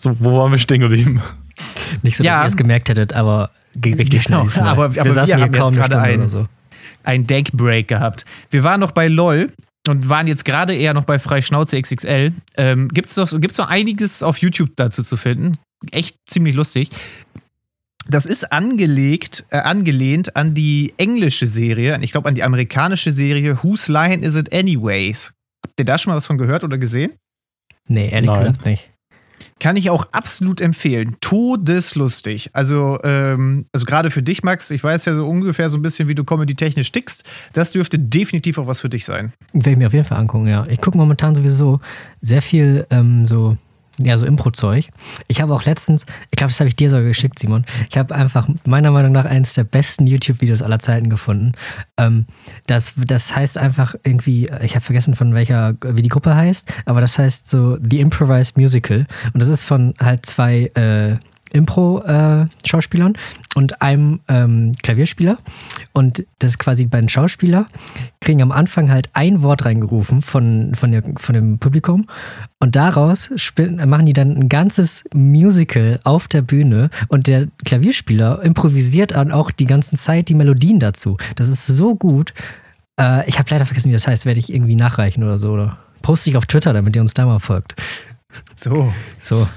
so, wo waren wir stehen geblieben? Nicht so, dass ja. ihr es gemerkt hättet, aber ging richtig genau, schnell. Aber, aber wir, wir haben jetzt gerade einen, so. einen Deckbreak gehabt. Wir waren noch bei LOL und waren jetzt gerade eher noch bei Freischnauze XXL. Ähm, Gibt es noch, gibt's noch einiges auf YouTube dazu zu finden? Echt ziemlich lustig. Das ist angelegt, äh, angelehnt an die englische Serie, ich glaube an die amerikanische Serie Whose Line Is It Anyways? Habt ihr da schon mal was von gehört oder gesehen? Nee, ehrlich Nein. gesagt nicht. Kann ich auch absolut empfehlen. Todeslustig. Also, ähm, also gerade für dich, Max, ich weiß ja so ungefähr so ein bisschen, wie du comedy-technisch tickst. Das dürfte definitiv auch was für dich sein. Werde ich mir auf jeden Fall angucken, ja. Ich gucke momentan sowieso sehr viel ähm, so ja, so Impro-Zeug. Ich habe auch letztens, ich glaube, das habe ich dir sogar geschickt, Simon. Ich habe einfach meiner Meinung nach eines der besten YouTube-Videos aller Zeiten gefunden. Ähm, das, das heißt einfach irgendwie, ich habe vergessen von welcher, wie die Gruppe heißt, aber das heißt so The Improvised Musical. Und das ist von halt zwei äh, Impro-Schauspielern äh, und einem ähm, Klavierspieler. Und das ist quasi beiden Schauspieler kriegen am Anfang halt ein Wort reingerufen von, von, der, von dem Publikum. Und daraus machen die dann ein ganzes Musical auf der Bühne. Und der Klavierspieler improvisiert dann auch die ganze Zeit die Melodien dazu. Das ist so gut. Äh, ich habe leider vergessen, wie das heißt. Werde ich irgendwie nachreichen oder so. Oder poste ich auf Twitter, damit ihr uns da mal folgt. So. So.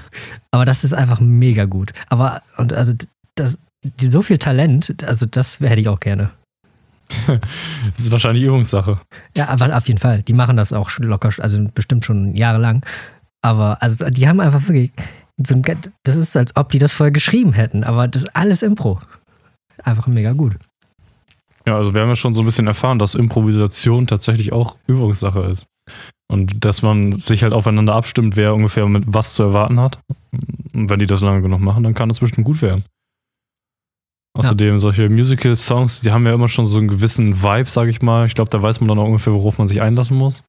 Aber das ist einfach mega gut. Aber, und also, das, so viel Talent, also das hätte ich auch gerne. das ist wahrscheinlich Übungssache. Ja, aber auf jeden Fall. Die machen das auch schon locker, also bestimmt schon jahrelang. Aber also die haben einfach wirklich so ein, das ist, als ob die das vorher geschrieben hätten, aber das ist alles Impro. Einfach mega gut. Ja, also wir haben ja schon so ein bisschen erfahren, dass Improvisation tatsächlich auch Übungssache ist. Und dass man sich halt aufeinander abstimmt, wer ungefähr mit was zu erwarten hat. Und wenn die das lange genug machen, dann kann das bestimmt gut werden. Außerdem ja. solche Musical-Songs, die haben ja immer schon so einen gewissen Vibe, sag ich mal. Ich glaube, da weiß man dann auch ungefähr, worauf man sich einlassen muss.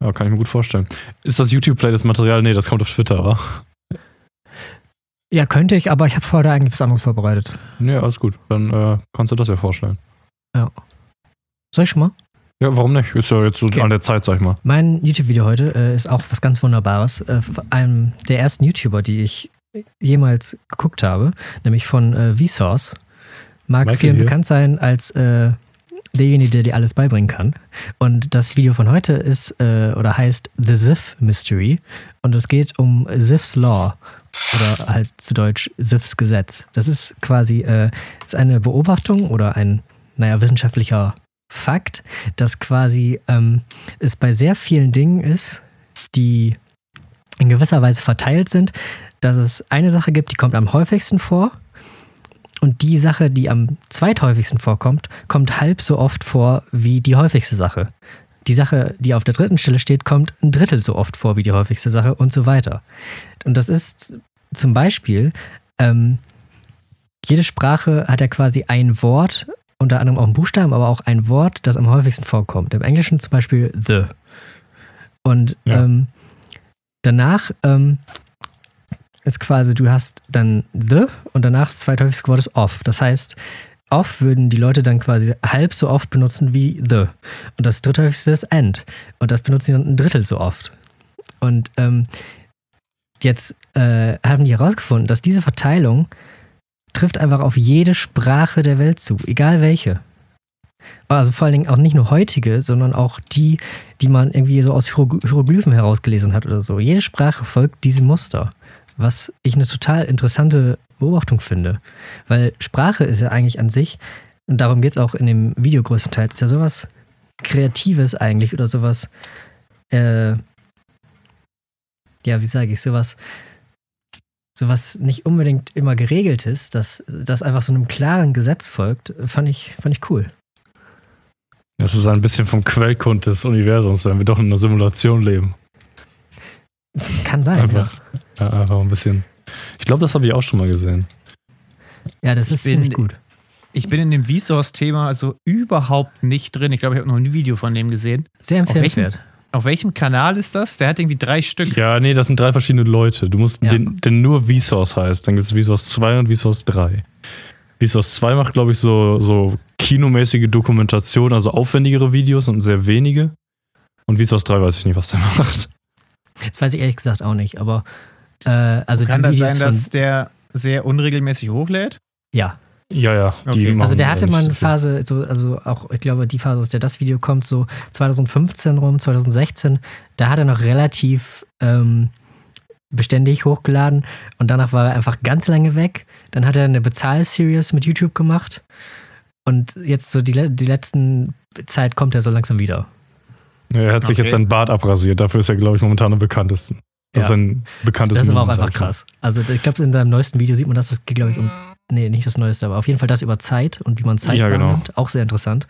Ja, kann ich mir gut vorstellen. Ist das YouTube-Play das Material? Nee, das kommt auf Twitter, oder? Ja, könnte ich, aber ich habe vorher eigentlich was anderes vorbereitet. Nee, alles gut. Dann äh, kannst du das ja vorstellen. Ja. Soll ich schon mal? Ja, warum nicht? Ist ja jetzt so okay. an der Zeit, sag ich mal. Mein YouTube-Video heute äh, ist auch was ganz Wunderbares. Äh, einem der ersten YouTuber, die ich jemals geguckt habe, nämlich von äh, Vsauce. Mag Michael vielen hier. bekannt sein als äh, derjenige, der dir alles beibringen kann. Und das Video von heute ist äh, oder heißt The Ziff Mystery. Und es geht um Ziff's Law. Oder halt zu Deutsch Ziff's Gesetz. Das ist quasi äh, ist eine Beobachtung oder ein, naja, wissenschaftlicher Fakt, dass quasi ähm, es bei sehr vielen Dingen ist, die in gewisser Weise verteilt sind, dass es eine Sache gibt, die kommt am häufigsten vor. Und die Sache, die am zweithäufigsten vorkommt, kommt halb so oft vor wie die häufigste Sache. Die Sache, die auf der dritten Stelle steht, kommt ein Drittel so oft vor wie die häufigste Sache und so weiter. Und das ist zum Beispiel, ähm, jede Sprache hat ja quasi ein Wort, unter anderem auch ein Buchstaben, aber auch ein Wort, das am häufigsten vorkommt. Im Englischen zum Beispiel the. Und Ja. ähm, danach ähm, ist quasi, du hast dann the und danach das zweithäufigste Wort ist off. Das heißt, off würden die Leute dann quasi halb so oft benutzen wie the. Und das dritthäufigste ist and. Und das benutzen sie dann ein Drittel so oft. Und ähm, jetzt äh, haben die herausgefunden, dass diese Verteilung trifft einfach auf jede Sprache der Welt zu, egal welche. Also vor allen Dingen auch nicht nur heutige, sondern auch die, die man irgendwie so aus Hierogly- Hieroglyphen herausgelesen hat oder so. Jede Sprache folgt diesem Muster, was ich eine total interessante Beobachtung finde. Weil Sprache ist ja eigentlich an sich, und darum geht es auch in dem Video größtenteils, ist ja sowas Kreatives eigentlich oder sowas, äh, ja, wie sage ich, sowas, sowas nicht unbedingt immer geregelt ist, dass das einfach so einem klaren Gesetz folgt, fand ich, fand ich cool. Das ist ein bisschen vom Quellgrund des Universums, wenn wir doch in einer Simulation leben. Das kann sein. Einfach, ja, einfach ein bisschen. Ich glaube, das habe ich auch schon mal gesehen. Ja, ja das ist bin- ziemlich gut. Ich bin in dem Vsauce-Thema also überhaupt nicht drin. Ich glaube, ich habe noch ein Video von dem gesehen. Sehr empfehlenswert. Auf welchem Kanal ist das? Der hat irgendwie drei Stück. Ja, nee, das sind drei verschiedene Leute. Du musst Ja. den, den nur Vsauce heißt. Dann gibt es Vsauce 2 und Vsauce 3. Vsauce 2 macht, glaube ich, so, so kinomäßige Dokumentation, also aufwendigere Videos und sehr wenige. Und Vsauce 3 weiß ich nicht, was der macht. Das weiß ich ehrlich gesagt auch nicht, aber äh, also Kann das Videos sein, dass der sehr unregelmäßig hochlädt? ja, Ja, ja. Okay. machen also der hatte mal eine. Phase, so, also auch, ich glaube, die Phase, aus der das Video kommt, so 2015 rum, 2016, da hat er noch relativ ähm, beständig hochgeladen und danach war er einfach ganz lange weg. Dann hat er eine Bezahl-Series mit YouTube gemacht und jetzt so die, die letzten Zeit kommt er so langsam wieder. Er hat sich Okay. jetzt seinen Bart abrasiert. Dafür ist er, glaube ich, momentan am bekanntesten. Das Ja. ist ein bekanntes Das ist aber auch einfach krass. Also ich glaube, in seinem neuesten Video sieht man das, das geht, glaube ich, um, nee, nicht das neueste, aber auf jeden Fall das über Zeit und wie man Zeit Ja, genau. wahrnimmt. Auch sehr interessant.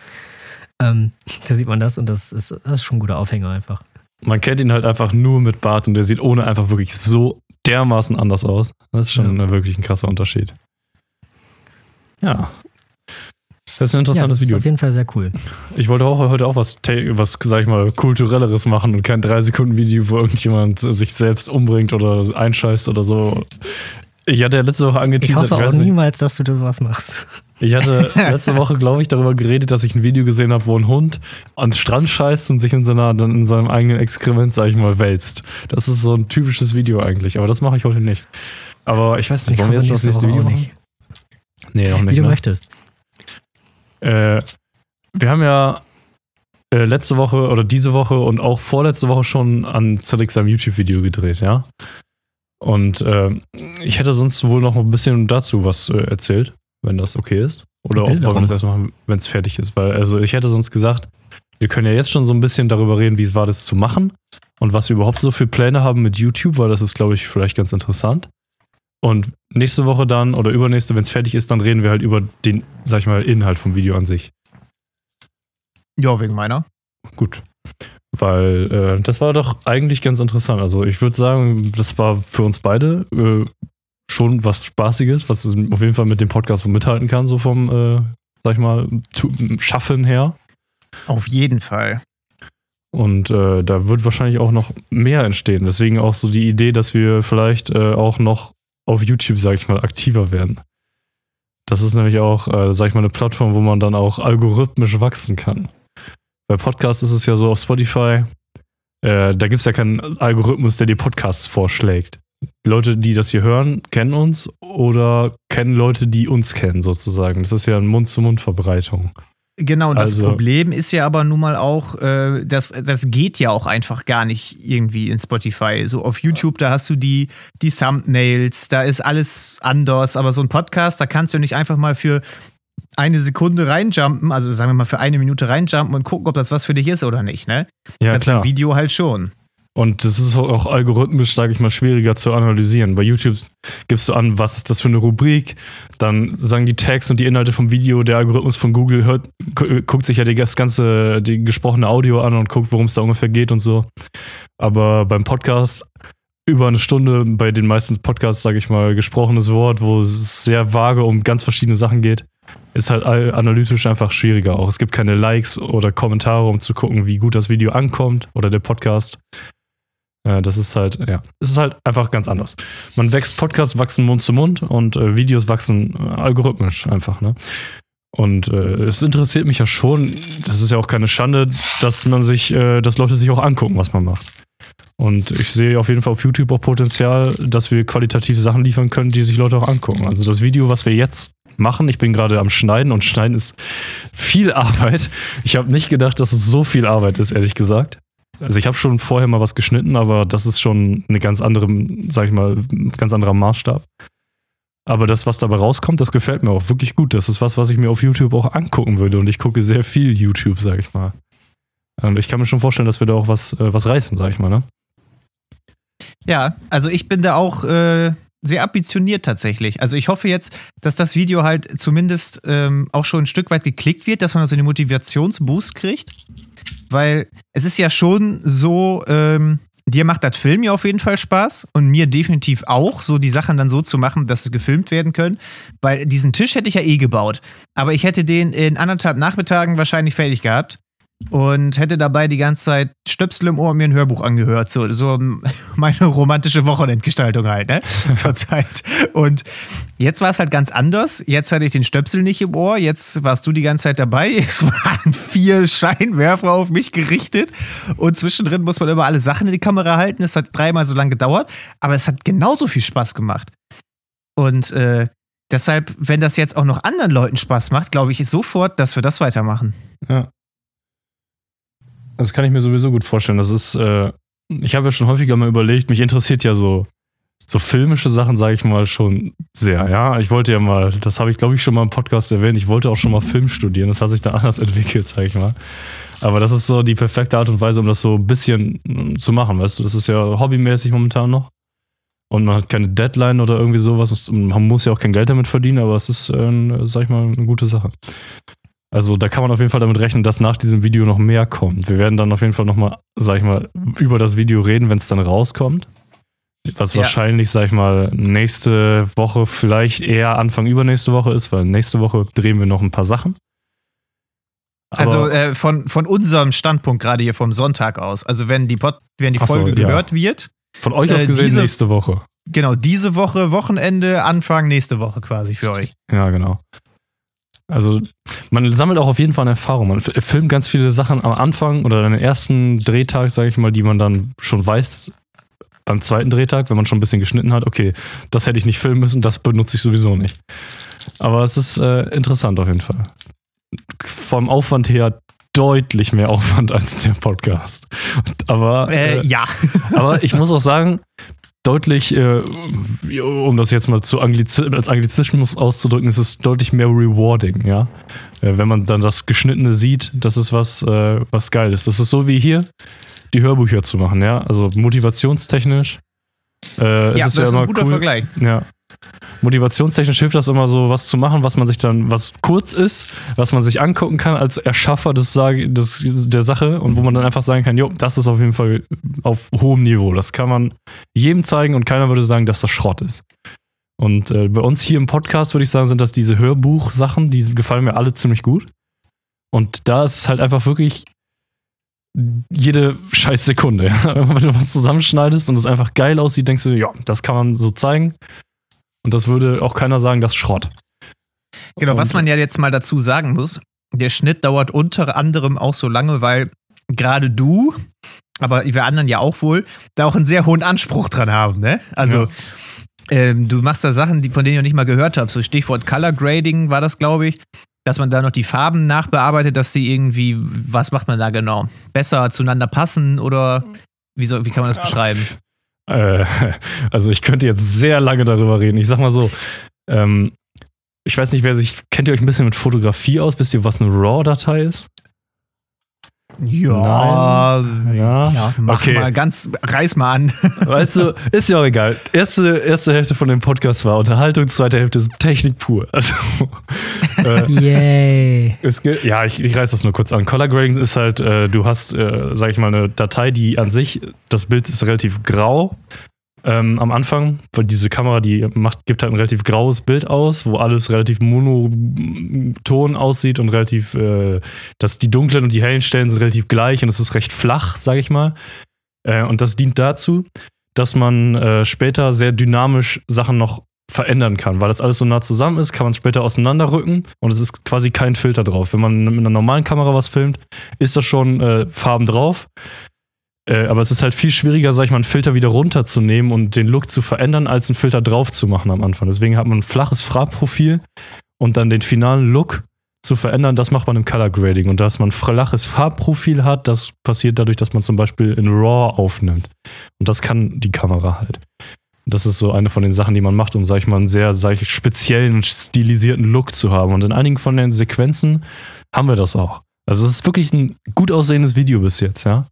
Ähm, da sieht man das und das ist, das ist schon ein guter Aufhänger einfach. Man kennt ihn halt einfach nur mit Bart und der sieht ohne einfach wirklich so dermaßen anders aus. Das ist schon Ja. wirklich ein krasser Unterschied. Ja. Das ist ein Ja, interessantes das ist Video. auf jeden Fall sehr cool. Ich wollte auch heute auch was, was sag ich mal, kulturelleres machen und kein 3-Sekunden-Video, wo irgendjemand sich selbst umbringt oder einscheißt oder so. Ich hatte ja letzte Woche Ich angeteasert, hoffe ich auch weiß nicht, niemals, dass du sowas machst. ich hatte letzte Woche, glaube ich, darüber geredet, dass ich ein Video gesehen habe, wo ein Hund an den Strand scheißt und sich in, seiner, dann in seinem eigenen Exkrement, sag ich mal, wälzt. Das ist so ein typisches Video eigentlich, aber das mache ich heute nicht. Aber ich weiß nicht, Ich wollen wir hoffe, jetzt das nächste Video auch machen? Nee, auch Wie nicht. du Ne? möchtest. Äh, wir haben ja äh, letzte Woche oder diese Woche und auch vorletzte Woche schon an Cedric seinem YouTube-Video gedreht, ja. Und äh, ich hätte sonst wohl noch ein bisschen dazu was äh, erzählt, wenn das okay ist. Oder auch, wollen wir das erst machen, wenn es fertig ist. Weil, also ich hätte sonst gesagt, wir können ja jetzt schon so ein bisschen darüber reden, wie es war, das zu machen und was wir überhaupt so für Pläne haben mit YouTube, weil das ist, glaube ich, vielleicht ganz interessant. Und nächste Woche dann oder übernächste, wenn es fertig ist, dann reden wir halt über den, sag ich mal, Inhalt vom Video an sich. Ja, wegen meiner. Gut. Weil äh, das war doch eigentlich ganz interessant. Also ich würde sagen, das war für uns beide äh, schon was Spaßiges, was auf jeden Fall mit dem Podcast mithalten kann, so vom, äh, sag ich mal, Schaffen her. Auf jeden Fall. Und äh, da wird wahrscheinlich auch noch mehr entstehen. Deswegen auch so die Idee, dass wir vielleicht äh, auch noch auf YouTube, sag ich mal, aktiver werden. Das ist nämlich auch, äh, sag ich mal, eine Plattform, wo man dann auch algorithmisch wachsen kann. Bei Podcasts ist es ja so auf Spotify, äh, da gibt es ja keinen Algorithmus, der dir Podcasts vorschlägt. Leute, die das hier hören, kennen uns oder kennen Leute, die uns kennen, sozusagen. Das ist ja eine Mund-zu-Mund-Verbreitung. Genau, und das Also- Problem ist ja aber nun mal auch, äh, das, das geht ja auch einfach gar nicht irgendwie in Spotify. So auf YouTube, da hast du die, die Thumbnails, da ist alles anders, aber so ein Podcast, da kannst du nicht einfach mal für eine Sekunde reinjumpen, also sagen wir mal für eine Minute reinjumpen und gucken, ob das was für dich ist oder nicht, ne? Ja, das klar. beim Video halt schon. Und das ist auch algorithmisch, sage ich mal, schwieriger zu analysieren. Bei YouTube gibst du an, was ist das für eine Rubrik, dann sagen die Tags und die Inhalte vom Video, der Algorithmus von Google hört, guckt sich ja das ganze, die gesprochene Audio an und guckt, worum es da ungefähr geht und so. Aber beim Podcast über eine Stunde, bei den meisten Podcasts, sage ich mal, gesprochenes Wort, wo es sehr vage um ganz verschiedene Sachen geht, ist halt analytisch einfach schwieriger auch. Es gibt keine Likes oder Kommentare, um zu gucken, wie gut das Video ankommt oder der Podcast. Äh, das ist halt, ja, es ist halt einfach ganz anders. Man wächst, Podcasts wachsen Mund zu Mund und äh, Videos wachsen äh, algorithmisch einfach, ne? Und äh, es interessiert mich ja schon, das ist ja auch keine Schande, dass man sich, äh, dass Leute sich auch angucken, was man macht. Und ich sehe auf jeden Fall auf YouTube auch Potenzial, dass wir qualitativ Sachen liefern können, die sich Leute auch angucken. Also das Video, was wir jetzt machen, ich bin gerade am Schneiden und Schneiden ist viel Arbeit. Ich habe nicht gedacht, dass es so viel Arbeit ist, ehrlich gesagt. Also ich habe schon vorher mal was geschnitten, aber das ist schon eine ganz andere, sag ich mal, ganz anderer Maßstab. Aber das, was dabei rauskommt, das gefällt mir auch wirklich gut. Das ist was, was ich mir auf YouTube auch angucken würde. Und ich gucke sehr viel YouTube, sag ich mal. Und ich kann mir schon vorstellen, dass wir da auch was, äh, was reißen, sag ich mal, ne? Ja, also ich bin da auch äh, sehr ambitioniert tatsächlich. Also ich hoffe jetzt, dass das Video halt zumindest ähm, auch schon ein Stück weit geklickt wird, dass man so einen Motivationsboost kriegt. Weil es ist ja schon so, ähm, dir macht das Film ja auf jeden Fall Spaß und mir definitiv auch, so die Sachen dann so zu machen, dass sie gefilmt werden können, weil diesen Tisch hätte ich ja eh gebaut, aber ich hätte den in anderthalb Nachmittagen wahrscheinlich fertig gehabt und hätte dabei die ganze Zeit Stöpsel im Ohr und mir ein Hörbuch angehört. So, so meine romantische Wochenendgestaltung halt, ne? Zur Zeit. Und jetzt war es halt ganz anders. Jetzt hatte ich den Stöpsel nicht im Ohr. Jetzt warst du die ganze Zeit dabei. Es waren vier Scheinwerfer auf mich gerichtet. Und zwischendrin muss man immer alle Sachen in die Kamera halten. Es hat dreimal so lange gedauert. Aber es hat genauso viel Spaß gemacht. Und äh, deshalb, wenn das jetzt auch noch anderen Leuten Spaß macht, glaube ich sofort, dass wir das weitermachen. Ja. Das kann ich mir sowieso gut vorstellen. Das ist, äh, ich habe ja schon häufiger mal überlegt, mich interessiert ja so, so filmische Sachen, sage ich mal, schon sehr. Ja, ich wollte ja mal, das habe ich glaube ich schon mal im Podcast erwähnt, ich wollte auch schon mal Film studieren. Das hat sich da anders entwickelt, sage ich mal. Aber das ist so die perfekte Art und Weise, um das so ein bisschen mm, zu machen, weißt du? Das ist ja hobbymäßig momentan noch. Und man hat keine Deadline oder irgendwie sowas. Man muss ja auch kein Geld damit verdienen, aber es ist, äh, sag ich mal, eine gute Sache. Also da kann man auf jeden Fall damit rechnen, dass nach diesem Video noch mehr kommt. Wir werden dann auf jeden Fall nochmal, sag ich mal, über das Video reden, wenn es dann rauskommt. Was ja. wahrscheinlich, sag ich mal, nächste Woche, vielleicht eher Anfang übernächste Woche ist, weil nächste Woche drehen wir noch ein paar Sachen. Aber also äh, von, von unserem Standpunkt gerade hier vom Sonntag aus, also wenn die, Pod, wenn die Folge so, gehört wird. Von euch aus äh, gesehen diese, nächste Woche. Genau, diese Woche, Wochenende, Anfang nächste Woche quasi für euch. Ja, genau. Also man sammelt auch auf jeden Fall eine Erfahrung. Man filmt ganz viele Sachen am Anfang oder an den ersten Drehtag, sage ich mal, die man dann schon weiß beim zweiten Drehtag, wenn man schon ein bisschen geschnitten hat, okay, das hätte ich nicht filmen müssen, das benutze ich sowieso nicht. Aber es ist äh, interessant auf jeden Fall. Vom Aufwand her deutlich mehr Aufwand als der Podcast. Aber äh, äh, ja. aber ich muss auch sagen, deutlich, äh, um das jetzt mal zu Angliz als Anglizismus auszudrücken, ist es deutlich mehr rewarding, ja. Äh, wenn man dann das Geschnittene sieht, das ist was, äh, was geil ist. Das ist so wie hier, die Hörbücher zu machen, ja. Also motivationstechnisch. Äh, ja, das ist, ja ist ein guter cool. Vergleich. Ja motivationstechnisch hilft das immer so, was zu machen, was man sich dann, was kurz ist, was man sich angucken kann als Erschaffer des, des, der Sache und wo man dann einfach sagen kann, jo, das ist auf jeden Fall auf hohem Niveau. Das kann man jedem zeigen und keiner würde sagen, dass das Schrott ist. Und äh, bei uns hier im Podcast würde ich sagen, sind das diese Hörbuch-Sachen, die gefallen mir alle ziemlich gut. Und da ist es halt einfach wirklich jede scheiß Sekunde. Wenn du was zusammenschneidest und es einfach geil aussieht, denkst du, ja, das kann man so zeigen. Und das würde auch keiner sagen, das ist Schrott. Genau, und was man ja jetzt mal dazu sagen muss, der Schnitt dauert unter anderem auch so lange, weil gerade du, aber wir anderen ja auch wohl, da auch einen sehr hohen Anspruch dran haben, ne? Also, ja. ähm, du machst da Sachen, die, von denen ich noch nicht mal gehört habe. So Stichwort Color Grading war das, glaube ich. Dass man da noch die Farben nachbearbeitet, dass sie irgendwie, was macht man da genau? Besser zueinander passen oder wie, soll, wie kann man das beschreiben? Äh, also ich könnte jetzt sehr lange darüber reden. Ich sag mal so, ähm, ich weiß nicht, wer sich, kennt ihr euch ein bisschen mit Fotografie aus? Wisst ihr, was eine RAW-Datei ist? Ja, Ja. ja mach Okay. mal ganz, reiß mal an. Weißt du, ist ja auch egal. Erste, erste Hälfte von dem Podcast war Unterhaltung, zweite Hälfte ist Technik pur. Also, äh, Yay. es geht, ja, ich, ich reiß das nur kurz an. Color Grading ist halt, äh, du hast, äh, sag ich mal, eine Datei, die an sich, das Bild ist relativ grau ähm, am Anfang, weil diese Kamera, die macht, gibt halt ein relativ graues Bild aus, wo alles relativ monoton aussieht und relativ, äh, dass die dunklen und die hellen Stellen sind relativ gleich und es ist recht flach, sag ich mal. Äh, und das dient dazu, dass man äh, später sehr dynamisch Sachen noch verändern kann, weil das alles so nah zusammen ist, kann man es später auseinanderrücken und es ist quasi kein Filter drauf. Wenn man mit einer normalen Kamera was filmt, ist da schon äh, Farben drauf. Äh, aber es ist halt viel schwieriger, sag ich mal, einen Filter wieder runterzunehmen und den Look zu verändern, als einen Filter drauf zu machen am Anfang. Deswegen hat man ein flaches Farbprofil und dann den finalen Look zu verändern, das macht man im Color Grading. Und dass man ein flaches Farbprofil hat, das passiert dadurch, dass man zum Beispiel in RAW aufnimmt. Und das kann die Kamera halt. Das ist so eine von den Sachen, die man macht, um, sag ich mal, einen sehr, sag ich, speziellen und stilisierten Look zu haben. Und in einigen von den Sequenzen haben wir das auch. Also es ist wirklich ein gut aussehendes Video bis jetzt, ja.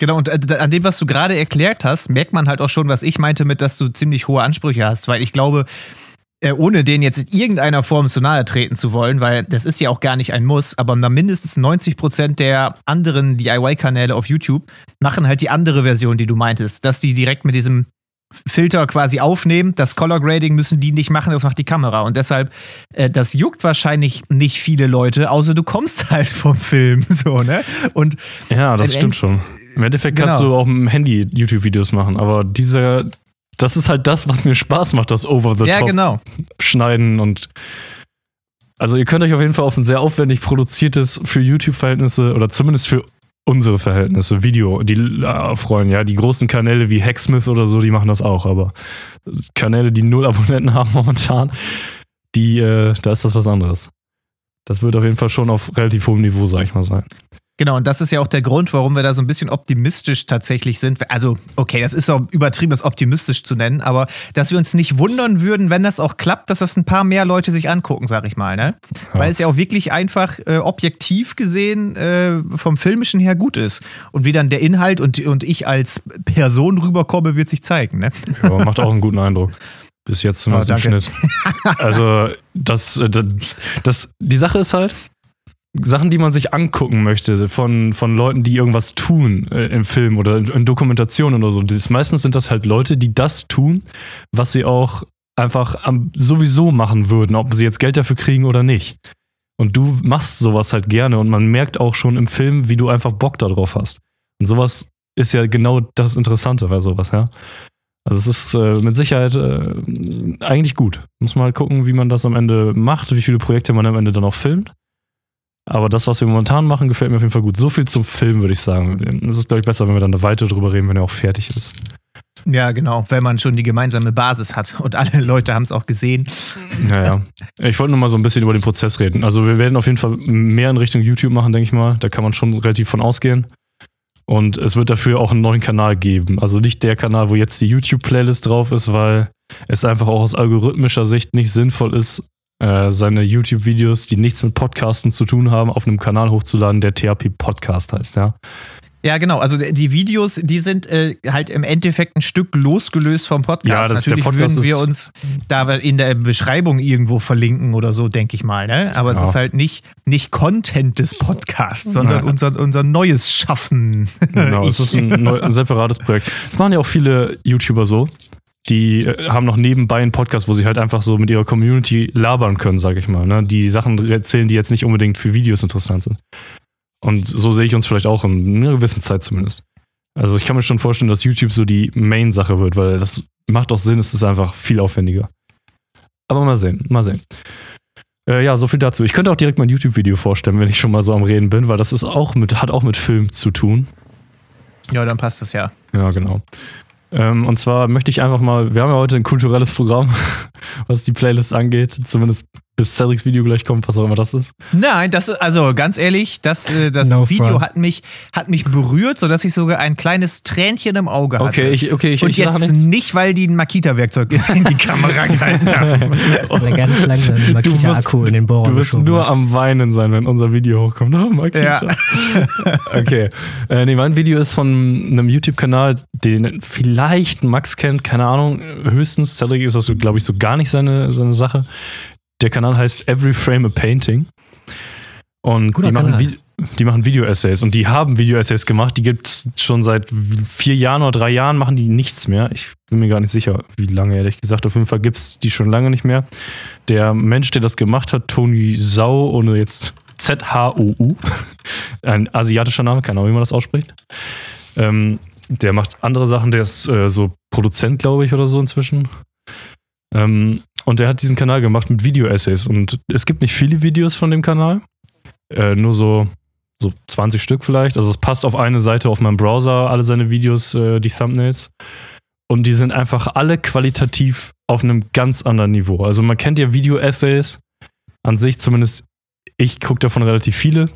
Genau, und äh, an dem, was du gerade erklärt hast, merkt man halt auch schon, was ich meinte mit, dass du ziemlich hohe Ansprüche hast, weil ich glaube, äh, ohne denen jetzt in irgendeiner Form zu nahe treten zu wollen, weil das ist ja auch gar nicht ein Muss, aber mindestens 90 Prozent der anderen DIY-Kanäle auf YouTube machen halt die andere Version, die du meintest, dass die direkt mit diesem Filter quasi aufnehmen. Das Color Grading müssen die nicht machen, das macht die Kamera. Und deshalb, äh, das juckt wahrscheinlich nicht viele Leute, außer du kommst halt vom Film. So, ne? Und Ja, das Im stimmt schon. Im Endeffekt kannst Genau. du auch mit dem Handy YouTube-Videos machen, aber dieser, das ist halt das, was mir Spaß macht, das Over the ja, Top genau. schneiden und also ihr könnt euch auf jeden Fall auf ein sehr aufwendig produziertes für YouTube-Verhältnisse oder zumindest für unsere Verhältnisse Video, die äh, freuen, ja, die großen Kanäle wie Hacksmith oder so, die machen das auch, aber Kanäle, die null Abonnenten haben momentan, die, äh, da ist das was anderes. Das wird auf jeden Fall schon auf relativ hohem Niveau, sag ich mal, sein. Genau, und das ist ja auch der Grund, warum wir da so ein bisschen optimistisch tatsächlich sind. Also, okay, das ist auch übertrieben, das optimistisch zu nennen, aber dass wir uns nicht wundern würden, wenn das auch klappt, dass das ein paar mehr Leute sich angucken, sag ich mal, ne? Ja. Weil es ja auch wirklich einfach äh, objektiv gesehen äh, vom Filmischen her gut ist. Und wie dann der Inhalt und, und ich als Person rüberkomme, wird sich zeigen, ne? Ja, macht auch einen guten Eindruck. Bis jetzt zumindest Oh, im danke. Schnitt. Also, das, äh, das, das, die Sache ist halt, Sachen, die man sich angucken möchte von, von Leuten, die irgendwas tun äh, im Film oder in, in Dokumentationen oder so. Das, meistens sind das halt Leute, die das tun, was sie auch einfach am, sowieso machen würden, ob sie jetzt Geld dafür kriegen oder nicht. Und du machst sowas halt gerne und man merkt auch schon im Film, wie du einfach Bock darauf hast. Und sowas ist ja genau das Interessante bei sowas, ja. Also es ist äh, mit Sicherheit äh, eigentlich gut. Muss man halt gucken, wie man das am Ende macht, wie viele Projekte man am Ende dann auch filmt. Aber das, was wir momentan machen, gefällt mir auf jeden Fall gut. So viel zum Film, würde ich sagen. Es ist, glaube ich, besser, wenn wir dann weiter drüber reden, wenn er auch fertig ist. Ja, genau, wenn man schon die gemeinsame Basis hat und alle Leute haben es auch gesehen. Naja. Ich wollte nur mal so ein bisschen über den Prozess reden. Also wir werden auf jeden Fall mehr in Richtung YouTube machen, denke ich mal. Da kann man schon relativ von ausgehen. Und es wird dafür auch einen neuen Kanal geben. Also nicht der Kanal, wo jetzt die YouTube-Playlist drauf ist, weil es einfach auch aus algorithmischer Sicht nicht sinnvoll ist, äh, seine YouTube-Videos, die nichts mit Podcasten zu tun haben, auf einem Kanal hochzuladen, der THP Podcast heißt, ja. Ja, genau. Also die Videos, die sind äh, halt im Endeffekt ein Stück losgelöst vom Podcast. Ja, das- der Natürlich Podcast würden wir ist- uns da in der Beschreibung irgendwo verlinken oder so, denke ich mal. Ne? Aber es Ja. ist halt nicht, nicht Content des Podcasts, sondern Nein. unser, unser neues Schaffen. Genau, es ist ein, ein separates Projekt. Das machen ja auch viele YouTuber so. Die äh, haben noch nebenbei einen Podcast, wo sie halt einfach so mit ihrer Community labern können, sage ich mal. Ne? Die Sachen erzählen, die jetzt nicht unbedingt für Videos interessant sind. Und so sehe ich uns vielleicht auch in einer gewissen Zeit zumindest. Also ich kann mir schon vorstellen, dass YouTube so die Main-Sache wird, weil das macht auch Sinn, es ist einfach viel aufwendiger. Aber mal sehen, mal sehen. Äh, ja, so viel dazu. Ich könnte auch direkt mein YouTube-Video vorstellen, wenn ich schon mal so am Reden bin, weil das ist auch mit, hat auch mit Film zu tun. ja, dann passt das ja. Ja, genau. Ähm, und zwar möchte ich einfach mal, wir haben ja heute ein kulturelles Programm, was die Playlist angeht, zumindest bis Cedrics Video gleich kommt, was auch immer das ist. Nein, das ist, also ganz ehrlich, das, äh, das No Video front. hat mich, hat mich berührt, sodass ich sogar ein kleines Tränchen im Auge hatte. Okay, ich, okay, ich, Und ich jetzt nicht, weil die ein Makita-Werkzeug in die Kamera gehalten haben. Oder ganz langsam die Makita-Akku in den Bohrer Du wirst nur hat. am Weinen sein, wenn unser Video hochkommt. Oh, Makita. Ja. Okay. Äh, nee, mein Video ist von einem YouTube-Kanal, den vielleicht Max kennt, keine Ahnung. Höchstens, Cedric ist das, so, glaube ich, so gar nicht seine, seine Sache. Der Kanal heißt Every Frame a Painting. Und Guter die machen. Vi- die machen Video-Essays. Und die haben Video-Essays gemacht. Die gibt es schon seit vier Jahren oder drei Jahren, machen die nichts mehr. Ich bin mir gar nicht sicher, wie lange, ehrlich gesagt. Auf jeden Fall gibt es die schon lange nicht mehr. Der Mensch, der das gemacht hat, Tony Sau, ohne jetzt Z-H-O-U, ein asiatischer Name, keine Ahnung, wie man das ausspricht. Ähm, der macht andere Sachen, der ist äh, so Produzent, glaube ich, oder so inzwischen. Ähm, und der hat diesen Kanal gemacht mit Video-Essays. Und es gibt nicht viele Videos von dem Kanal. Äh, nur so, so 20 Stück vielleicht. Also es passt auf eine Seite auf meinem Browser, alle seine Videos, äh, die Thumbnails. Und die sind einfach alle qualitativ auf einem ganz anderen Niveau. Also man kennt ja Video-Essays an sich, zumindest ich gucke davon relativ viele.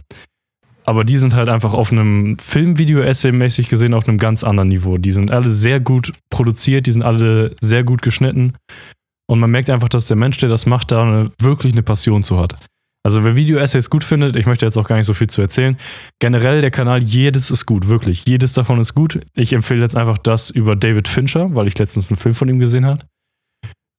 Aber die sind halt einfach auf einem Film-Video-Essay mäßig gesehen auf einem ganz anderen Niveau. Die sind alle sehr gut produziert, die sind alle sehr gut geschnitten. Und man merkt einfach, dass der Mensch, der das macht, da eine, wirklich eine Passion zu hat. Also wer Video-Essays gut findet, ich möchte jetzt auch gar nicht so viel zu erzählen. Generell der Kanal, jedes ist gut, wirklich. Jedes davon ist gut. Ich empfehle jetzt einfach das über David Fincher, weil ich letztens einen Film von ihm gesehen habe.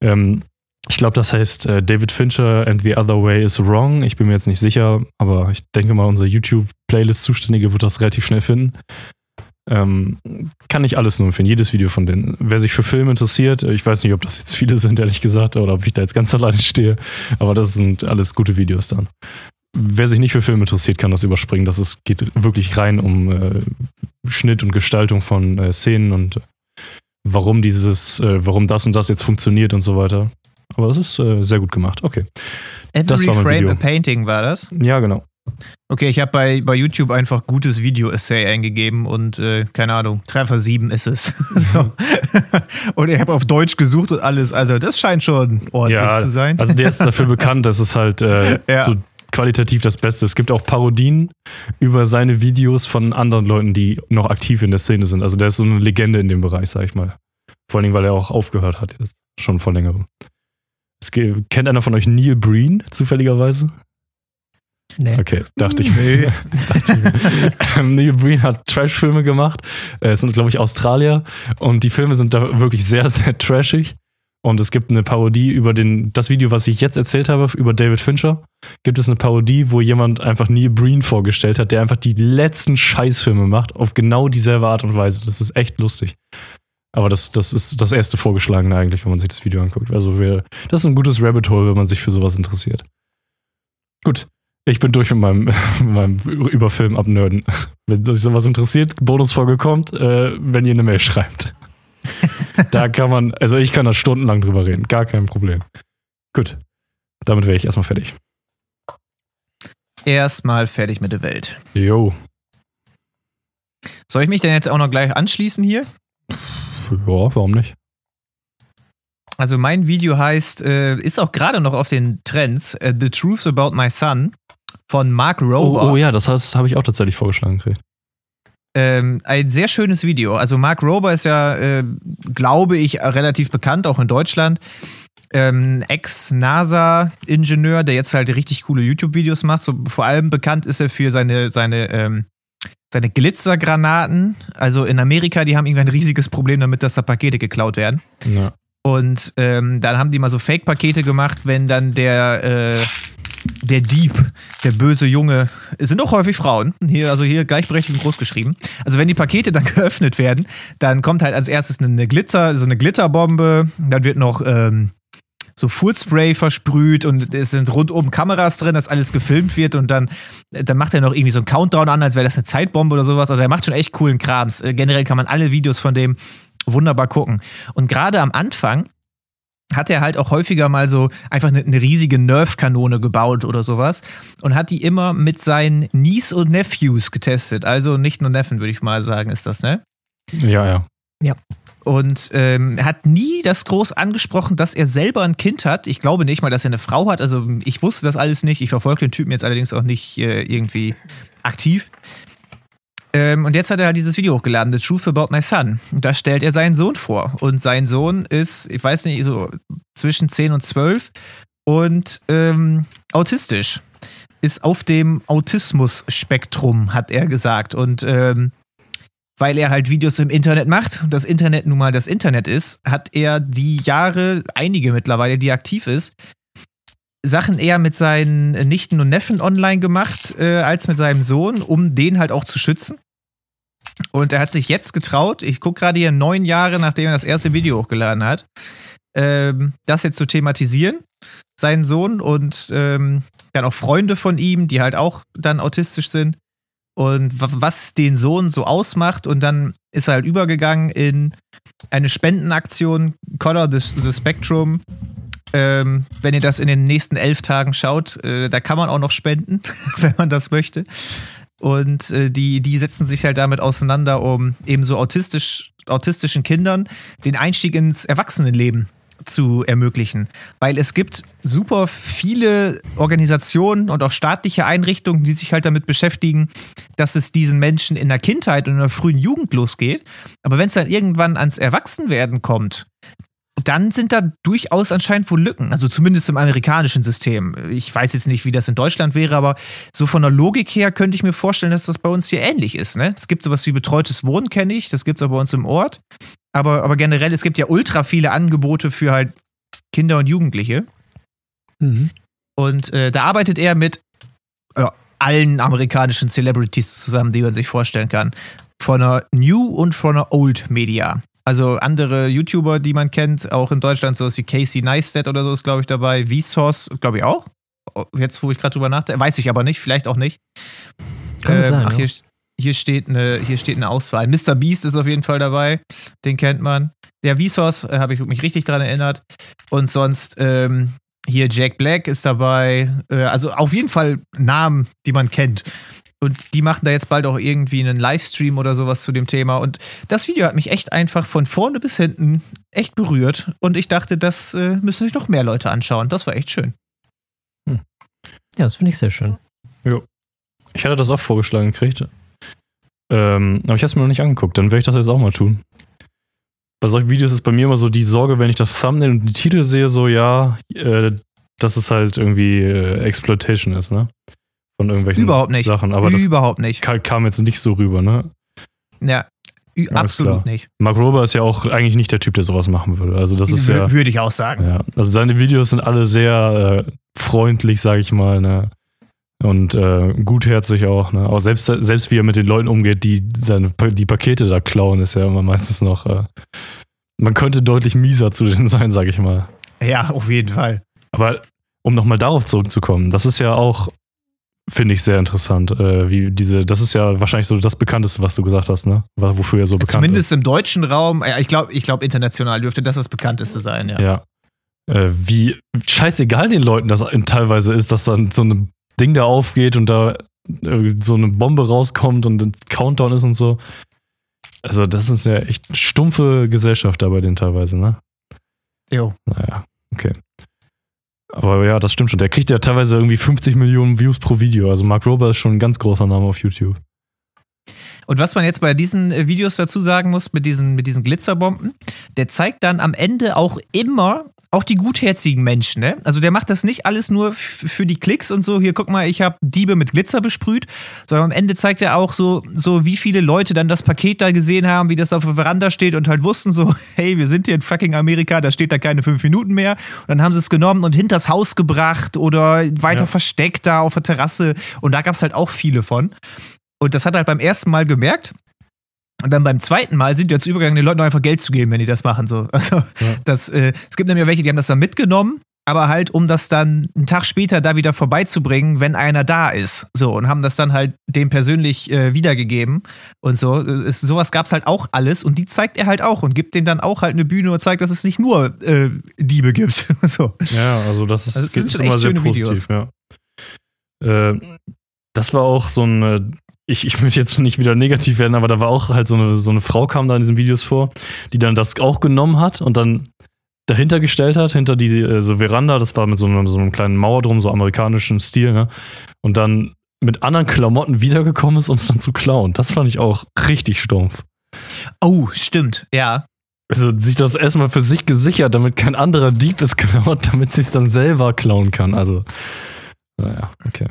Ähm, ich glaube, das heißt äh, David Fincher and the Other Way is Wrong. Ich bin mir jetzt nicht sicher, aber ich denke mal, unser YouTube-Playlist-Zuständige wird das relativ schnell finden. Ähm, kann ich alles nur empfehlen, jedes Video von denen. Wer sich für Filme interessiert, äh, ich weiß nicht, ob das jetzt viele sind, ehrlich gesagt, oder ob ich da jetzt ganz alleine stehe, aber das sind alles gute Videos dann. Wer sich nicht für Filme interessiert, kann das überspringen. Das ist, geht wirklich rein um äh, Schnitt und Gestaltung von äh, Szenen und äh, warum dieses, äh, warum das und das jetzt funktioniert und so weiter. Aber das ist äh, sehr gut gemacht. Okay. Das Every war mein Frame Video. a Painting war das. Ja, genau. Okay, ich habe bei, bei YouTube einfach gutes Video-Essay eingegeben und äh, keine Ahnung, Treffer 7 ist es. so. und ich habe auf Deutsch gesucht und alles. Also, das scheint schon ordentlich ja, zu sein. Also der ist dafür bekannt, dass es halt äh, Ja. so qualitativ das Beste ist. Es gibt auch Parodien über seine Videos von anderen Leuten, die noch aktiv in der Szene sind. Also der ist so eine Legende in dem Bereich, sag ich mal. Vor allen Dingen, weil er auch aufgehört hat, jetzt schon vor längerem. Es ge- kennt einer von euch Neil Breen zufälligerweise? Nee. Okay, dachte ich mir. dachte ich. Ähm, Neil Breen hat Trash-Filme gemacht. Äh, Es sind, glaube ich, Australier. Und die Filme sind da wirklich sehr, sehr trashig. Und es gibt eine Parodie über den, das Video, was ich jetzt erzählt habe, über David Fincher. Gibt es eine Parodie, wo jemand einfach Neil Breen vorgestellt hat, der einfach die letzten Scheißfilme macht, auf genau dieselbe Art und Weise. Das ist echt lustig. Aber das, das ist das erste Vorgeschlagene eigentlich, wenn man sich das Video anguckt. Also wir, das ist ein gutes Rabbit Hole, wenn man sich für sowas interessiert. Gut, ich bin durch mit meinem, mit meinem über Film abnörden. Wenn euch sowas interessiert, Bonusfolge kommt, äh, wenn ihr eine Mail schreibt. da kann man, also ich kann da stundenlang drüber reden, gar kein Problem. Gut, damit wäre ich erstmal fertig. Erstmal fertig mit der Welt. Jo, Soll ich mich denn jetzt auch noch gleich anschließen hier? ja, warum nicht? Also mein Video heißt, äh, ist auch gerade noch auf den Trends, äh, The Truth About My Son von Mark Oh, Rober. oh ja, das heißt, habe ich auch tatsächlich vorgeschlagen gekriegt. Ähm, ein sehr schönes Video. Also Mark Rober ist ja, äh, glaube ich, relativ bekannt, auch in Deutschland. Ähm, Ex-NASA-Ingenieur, der jetzt halt richtig coole YouTube-Videos macht. So, vor allem bekannt ist er für seine, seine, ähm, seine Glitzergranaten. Also in Amerika, die haben irgendwie ein riesiges Problem damit, dass da Pakete geklaut werden. Ja. Und ähm, dann haben die mal so Fake-Pakete gemacht, wenn dann der, äh, der Dieb, der böse Junge, es sind auch häufig Frauen, hier, also hier gleichberechtigt groß geschrieben. Also wenn die Pakete dann geöffnet werden, dann kommt halt als erstes eine Glitzer, so eine Glitterbombe, dann wird noch ähm, so Furzspray versprüht und es sind rundum Kameras drin, dass alles gefilmt wird und dann, dann macht er noch irgendwie so einen Countdown an, als wäre das eine Zeitbombe oder sowas. Also er macht schon echt coolen Krams. Äh, generell kann man alle Videos von dem wunderbar gucken. Und gerade am Anfang hat er halt auch häufiger mal so einfach eine, eine riesige Nerf-Kanone gebaut oder sowas und hat die immer mit seinen Niece und Nephews getestet. Also nicht nur Neffen, würde ich mal sagen, ist das, ne? Ja, ja. Und ähm, hat nie das groß angesprochen, dass er selber ein Kind hat. Ich glaube nicht mal, dass er eine Frau hat. Also ich wusste das alles nicht. Ich verfolge den Typen jetzt allerdings auch nicht äh, irgendwie aktiv. Ähm, und jetzt hat er halt dieses Video hochgeladen, The Truth About My Son. Und da stellt er seinen Sohn vor. Und sein Sohn ist, ich weiß nicht, so zwischen 10 und 12 und ähm, autistisch. Ist auf dem Autismus-Spektrum, hat er gesagt. Und ähm, weil er halt Videos im Internet macht und das Internet nun mal das Internet ist, hat er die Jahre, einige mittlerweile, die aktiv ist, Sachen eher mit seinen Nichten und Neffen online gemacht, äh, als mit seinem Sohn, um den halt auch zu schützen. Und er hat sich jetzt getraut, ich gucke gerade hier neun Jahre, nachdem er das erste Video hochgeladen hat, ähm, das jetzt zu thematisieren, seinen Sohn und ähm, dann auch Freunde von ihm, die halt auch dann autistisch sind und was den Sohn so ausmacht. Und dann ist er halt übergegangen in eine Spendenaktion, Color the, the Spectrum. Ähm, wenn ihr das in den nächsten elf Tagen schaut, äh, da kann man auch noch spenden, wenn man das möchte. Und äh, die, die setzen sich halt damit auseinander, um eben so autistisch, autistischen Kindern den Einstieg ins Erwachsenenleben zu ermöglichen. Weil es gibt super viele Organisationen und auch staatliche Einrichtungen, die sich halt damit beschäftigen, dass es diesen Menschen in der Kindheit und in der frühen Jugend losgeht. Aber wenn es dann irgendwann ans Erwachsenwerden kommt, dann sind da durchaus anscheinend wohl Lücken. Also zumindest im amerikanischen System. Ich weiß jetzt nicht, wie das in Deutschland wäre, aber so von der Logik her könnte ich mir vorstellen, dass das bei uns hier ähnlich ist. Ne? Es gibt sowas wie betreutes Wohnen, kenne ich. Das gibt es auch bei uns im Ort. Aber, aber generell, es gibt ja ultra viele Angebote für halt Kinder und Jugendliche. Mhm. Und äh, da arbeitet er mit äh, allen amerikanischen Celebrities zusammen, die man sich vorstellen kann. Von einer New und von einer Old Media. Also andere YouTuber, die man kennt, auch in Deutschland, sowas wie Casey Neistat oder so ist, glaube ich, dabei. Vsauce, glaube ich auch. Jetzt, wo ich gerade drüber nachdenke, weiß ich aber nicht, vielleicht auch nicht. Ähm, sein, ach, hier, hier, steht eine, hier steht eine Auswahl. Mr. Beast ist auf jeden Fall dabei, den kennt man. Der Vsauce, äh, habe ich mich richtig dran erinnert. Und sonst ähm, hier Jack Black ist dabei. Äh, also auf jeden Fall Namen, die man kennt. Und die machen da jetzt bald auch irgendwie einen Livestream oder sowas zu dem Thema. Und das Video hat mich echt einfach von vorne bis hinten echt berührt. Und ich dachte, das äh, müssen sich noch mehr Leute anschauen. Das war echt schön. Hm. Ja, das finde ich sehr schön. Jo. Ich hatte das auch vorgeschlagen gekriegt. Ähm, aber ich habe es mir noch nicht angeguckt. Dann werde ich das jetzt auch mal tun. Bei solchen Videos ist bei mir immer so die Sorge, wenn ich das Thumbnail und die Titel sehe, so ja, äh, dass es halt irgendwie äh, Exploitation ist, ne? Von irgendwelchen Überhaupt nicht. Sachen. Aber Überhaupt nicht. kam jetzt nicht so rüber, ne? Ja, ja absolut nicht. Mark Rober ist ja auch eigentlich nicht der Typ, der sowas machen würde. Also das ist ja. Würde ich auch sagen. Ja, also seine Videos sind alle sehr äh, freundlich, sag ich mal, ne? Und äh, gutherzig auch, ne? Auch selbst, selbst wie er mit den Leuten umgeht, die seine die Pakete da klauen, ist ja immer meistens noch. Äh, man könnte deutlich mieser zu denen sein, sag ich mal. Ja, auf jeden Fall. Aber um nochmal darauf zurückzukommen, das ist ja auch Finde ich sehr interessant. Äh, wie diese, das ist ja wahrscheinlich so das Bekannteste, was du gesagt hast, ne? Wofür er so bekannt Zumindest ist. im deutschen Raum, ja, ich glaube, ich glaub, international dürfte das das bekannteste sein, ja. Ja. Äh, wie scheißegal den Leuten das teilweise ist, dass dann so ein Ding da aufgeht und da äh, so eine Bombe rauskommt und ein Countdown ist und so. Also, das ist ja echt stumpfe Gesellschaft da bei denen teilweise, ne? Jo. Naja, okay. Aber ja, das stimmt schon. Der kriegt ja teilweise irgendwie 50 Millionen Views pro Video. Also Mark Rober ist schon ein ganz großer Name auf YouTube. Und was man jetzt bei diesen äh, Videos dazu sagen muss, mit diesen, mit diesen Glitzerbomben, der zeigt dann am Ende auch immer auch die gutherzigen Menschen, ne? Also der macht das nicht alles nur für die Klicks und so, hier guck mal, ich habe Diebe mit Glitzer besprüht, sondern am Ende zeigt er auch so, so, wie viele Leute dann das Paket da gesehen haben, wie das auf der Veranda steht und halt wussten so, hey, wir sind hier in fucking Amerika, da steht da keine fünf Minuten mehr. Und dann haben sie es genommen und hinters Haus gebracht oder weiter ja. versteckt da auf der Terrasse. Und da gab es halt auch viele von. Und das hat er halt beim ersten Mal gemerkt. Und dann beim zweiten Mal sind jetzt übergegangen, den Leuten einfach Geld zu geben, wenn die das machen. So. Also, ja. das, äh, es gibt nämlich welche, die haben das dann mitgenommen, aber halt, um das dann einen Tag später da wieder vorbeizubringen, wenn einer da ist. So, und haben das dann halt dem persönlich äh, wiedergegeben und so. Es, sowas gab es halt auch alles und die zeigt er halt auch und gibt denen dann auch halt eine Bühne und zeigt, dass es nicht nur äh, Diebe gibt. so. Ja, also das ist, also ist immer sehr positiv, ja. Äh, das war auch so ein ich, ich möchte jetzt nicht wieder negativ werden, aber da war auch halt so eine, so eine Frau kam da in diesen Videos vor, die dann das auch genommen hat und dann dahinter gestellt hat, hinter die äh, so Veranda, das war mit so einem, so einem kleinen Mauer drum, so amerikanischem Stil, ne? Und dann mit anderen Klamotten wiedergekommen ist, um es dann zu klauen. Das fand ich auch richtig stumpf. Oh, stimmt, ja. Also sich das erstmal für sich gesichert, damit kein anderer Dieb es klaut, damit sie es dann selber klauen kann. Also, naja, okay.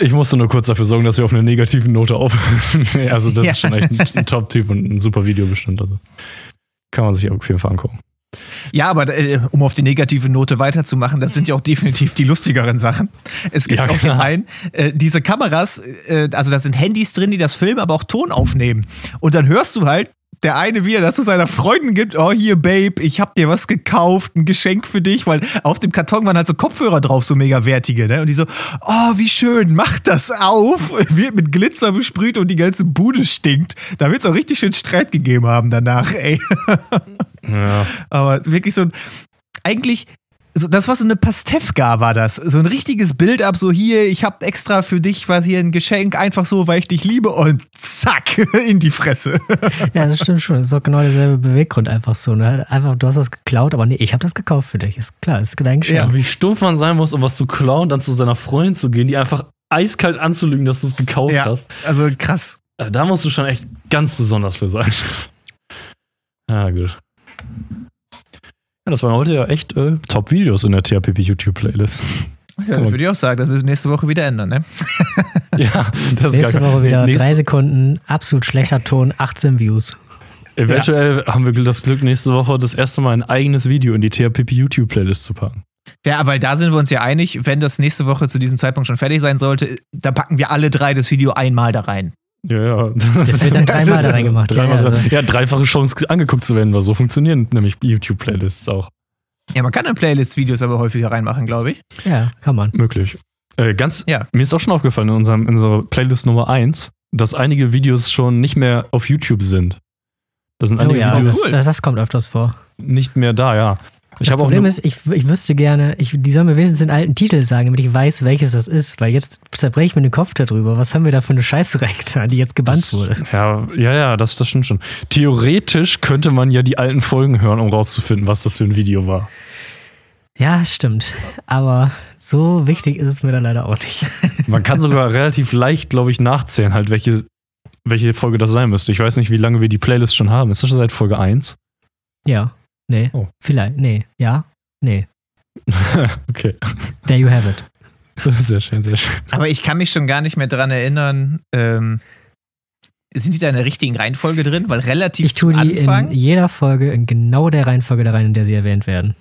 Ich musste nur kurz dafür sorgen, dass wir auf einer negativen Note aufhören. also, das Ja. ist schon echt ein, ein Top-Typ und ein super Video bestimmt. Also, kann man sich auf jeden Fall angucken. Ja, aber äh, um auf die negative Note weiterzumachen, das sind ja auch definitiv die lustigeren Sachen. Es gibt Ja, auch den einen, äh, diese Kameras, äh, also da sind Handys drin, die das filmen, aber auch Ton aufnehmen. Und dann hörst du halt der eine wieder, dass es seiner Freundin gibt, oh hier Babe, ich hab dir was gekauft, ein Geschenk für dich, weil auf dem Karton waren halt so Kopfhörer drauf, so mega wertige, ne? Und die so, oh wie schön, mach das auf, wird mit Glitzer besprüht und die ganze Bude stinkt. Da wird's auch richtig schön Streit gegeben haben danach, ey. Ja. Aber wirklich so ein, eigentlich, so, das war so eine Pastewka, war das. So ein richtiges Bild ab, so hier, ich hab extra für dich was hier ein Geschenk, einfach so, weil ich dich liebe und zack, in die Fresse. Ja, das stimmt schon. Das ist auch genau derselbe Beweggrund einfach so. Ne? Einfach, du hast das geklaut, aber nee, ich habe das gekauft für dich. Ist klar, ist dein Geschenk. Ja, wie stumpf man sein muss, um was zu klauen, dann zu seiner Freundin zu gehen, die einfach eiskalt anzulügen, dass du es gekauft Ja, hast. also krass. Äh, Da musst du schon echt ganz besonders für sein. Ja, gut. Ja, das waren heute ja echt äh, Top-Videos in der THPP YouTube-Playlist. Ja, das würde ich auch sagen, das müssen wir nächste Woche wieder ändern, ne? ja, das ist Nächste gar Woche wieder nächste, drei Sekunden, absolut schlechter Ton, 18 Views. Eventuell haben wir das Glück, nächste Woche das erste Mal ein eigenes Video in die THPP YouTube-Playlist zu packen. Ja, weil da sind wir uns ja einig, wenn das nächste Woche zu diesem Zeitpunkt schon fertig sein sollte, dann packen wir alle drei das Video einmal da rein. Ja, ja. Das wird dann dreimal da reingemacht. Ja, Dreimal ja, also. ja, dreifache Chance angeguckt zu werden, weil so funktionieren nämlich YouTube-Playlists auch. Ja, man kann dann Playlist-Videos aber häufiger reinmachen, glaube ich. ja, kann man. Möglich. Äh, ganz, Ja. mir ist auch schon aufgefallen in, unserem, in unserer Playlist Nummer 1, dass einige Videos schon nicht mehr auf YouTube sind. Da sind Oh einige ja, Videos cool. das, das kommt öfters vor. nicht mehr da, ja. Ich das Problem ist, ich, ich wüsste gerne, ich, die sollen mir wenigstens den alten Titel sagen, damit ich weiß, welches das ist, weil jetzt zerbreche ich mir den Kopf darüber. Was haben wir da für eine Scheiße reingetan, die jetzt gebannt wurde? Ja, ja, ja, das, das stimmt schon. Theoretisch könnte man ja die alten Folgen hören, um rauszufinden, was das für ein Video war. Ja, stimmt. Aber so wichtig ist es mir dann leider auch nicht. Man kann sogar relativ leicht, glaube ich, nachzählen, halt, welche, welche Folge das sein müsste. Ich weiß nicht, wie lange wir die Playlist schon haben. Ist das schon seit Folge 1? Ja, nee, Oh. vielleicht, nee, ja, nee. okay. There you have it. Sehr schön, sehr schön. Aber ich kann mich schon gar nicht mehr dran erinnern. Ähm, sind die da in der richtigen Reihenfolge drin? Weil relativ Ich tue die Anfang, in jeder Folge in genau der Reihenfolge da rein, in der sie erwähnt werden.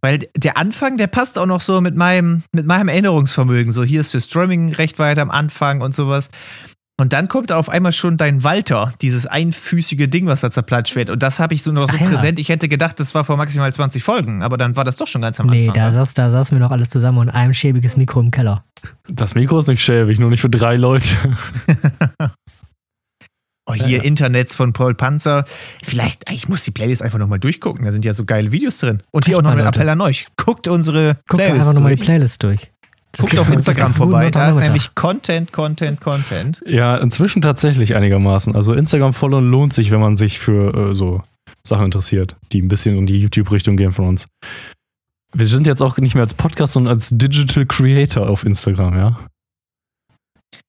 weil der Anfang, der passt auch noch so mit meinem, mit meinem Erinnerungsvermögen. So, hier ist das Streaming recht weit am Anfang und sowas. Und dann kommt auf einmal schon dein Walter, dieses einfüßige Ding, was da zerplatscht wird. Und das habe ich so noch so ja. präsent. Ich hätte gedacht, das war vor maximal 20 Folgen, aber dann war das doch schon ganz am Nee, Anfang. da, ne? saß, da saßen wir noch alle zusammen und ein schäbiges Mikro im Keller. Das Mikro ist nicht schäbig, nur nicht für drei Leute. Oh, hier Ja. Internets von Paul Panzer. Vielleicht, ich muss die Playlist einfach nochmal durchgucken. Da sind ja so geile Videos drin. Und hier Echt auch noch ein. Appell an euch. Guckt unsere Guck doch Playlist einfach nochmal die. Playlist durch. Das Guckt geht auf Instagram das vorbei. Da ist nämlich Content, Content, Content. Ja, inzwischen tatsächlich einigermaßen. Also Instagram followen lohnt sich, wenn man sich für äh, so Sachen interessiert, die ein bisschen in die YouTube-Richtung gehen von uns. Wir sind jetzt auch nicht mehr als Podcast, sondern als Digital Creator auf Instagram, ja.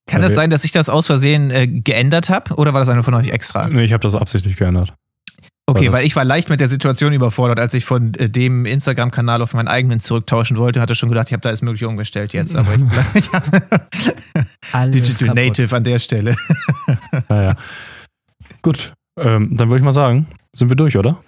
Kann es wir- sein, dass ich das aus Versehen äh, geändert habe? Oder war das einer von euch extra? Nee, ich habe das absichtlich geändert. Okay, weil ich war leicht mit der Situation überfordert, als ich von äh, dem Instagram-Kanal auf meinen eigenen zurücktauschen wollte. Hatte schon gedacht, ich habe da alles Mögliche umgestellt jetzt. Aber ich, ich hab Alles Digital kaputt. Native an der Stelle. Naja. Gut, ähm, dann würde ich mal sagen, sind wir durch, oder?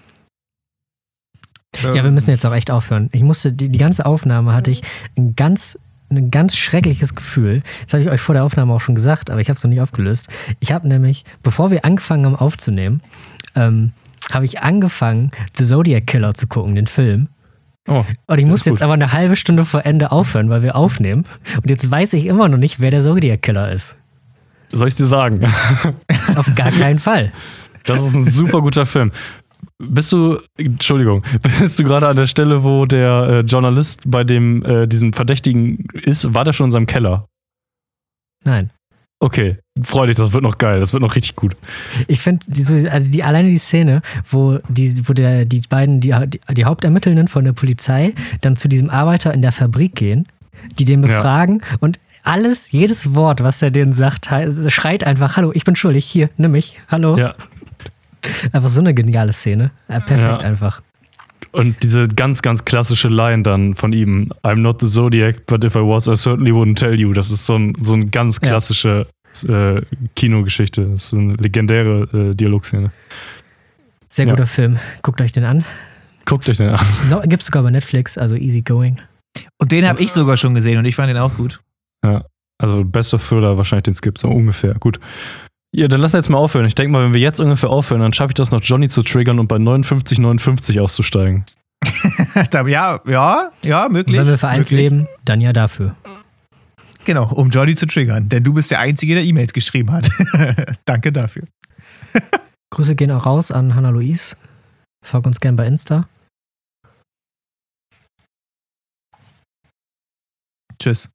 Ja, wir müssen jetzt auch echt aufhören. Ich musste, die, die ganze Aufnahme hatte ich ein ganz, ein ganz schreckliches Gefühl. Das habe ich euch vor der Aufnahme auch schon gesagt, aber ich habe es noch nicht aufgelöst. Ich habe nämlich, bevor wir angefangen haben aufzunehmen, ähm, habe ich angefangen, The Zodiac Killer zu gucken, den Film. Oh, Und ich musste jetzt gut. aber eine halbe Stunde vor Ende aufhören, weil wir aufnehmen. Und jetzt weiß ich immer noch nicht, wer der Zodiac Killer ist. soll ich dir sagen? Auf gar keinen Fall. Das ist ein super guter Film. Bist du, Entschuldigung, bist du gerade an der Stelle, wo der äh, Journalist bei dem, äh, diesem Verdächtigen ist? War der schon in seinem Keller? Nein. Okay, freu dich, das wird noch geil, das wird noch richtig gut. Ich finde, die, also die, alleine die Szene, wo, die, wo der, die beiden, die, die Hauptermittelnden von der Polizei dann zu diesem Arbeiter in der Fabrik gehen, die den befragen ja. und alles, jedes Wort, was er denen sagt, schreit einfach, hallo, ich bin schuldig, hier, nimm mich, hallo. Ja. Einfach so eine geniale Szene. perfekt ja. einfach. Und diese ganz, ganz klassische Line dann von ihm, I'm not the Zodiac, but if I was, I certainly wouldn't tell you. Das ist so ein, so ein ganz klassische ja. äh, Kinogeschichte. Das ist eine legendäre äh, Dialogszene. Sehr guter ja. Film. Guckt euch den an. Guckt euch den an. No, Gibt es sogar bei Netflix, also easy going. Und den habe ich sogar schon gesehen und ich fand den auch gut. Ja, also bester Thriller wahrscheinlich, den es gibt, so ungefähr. Gut. Ja, dann lass jetzt mal aufhören. Ich denke mal, wenn wir jetzt ungefähr aufhören, dann schaffe ich das noch, Johnny zu triggern und bei 59, 59 auszusteigen. ja, ja, ja, möglich. Wenn wir für eins leben, dann ja dafür. Genau, um Johnny zu triggern, denn du bist der Einzige, der E-Mails geschrieben hat. Danke dafür. Grüße gehen auch raus an Hannah Louise. Folgt uns gern bei Insta. Tschüss.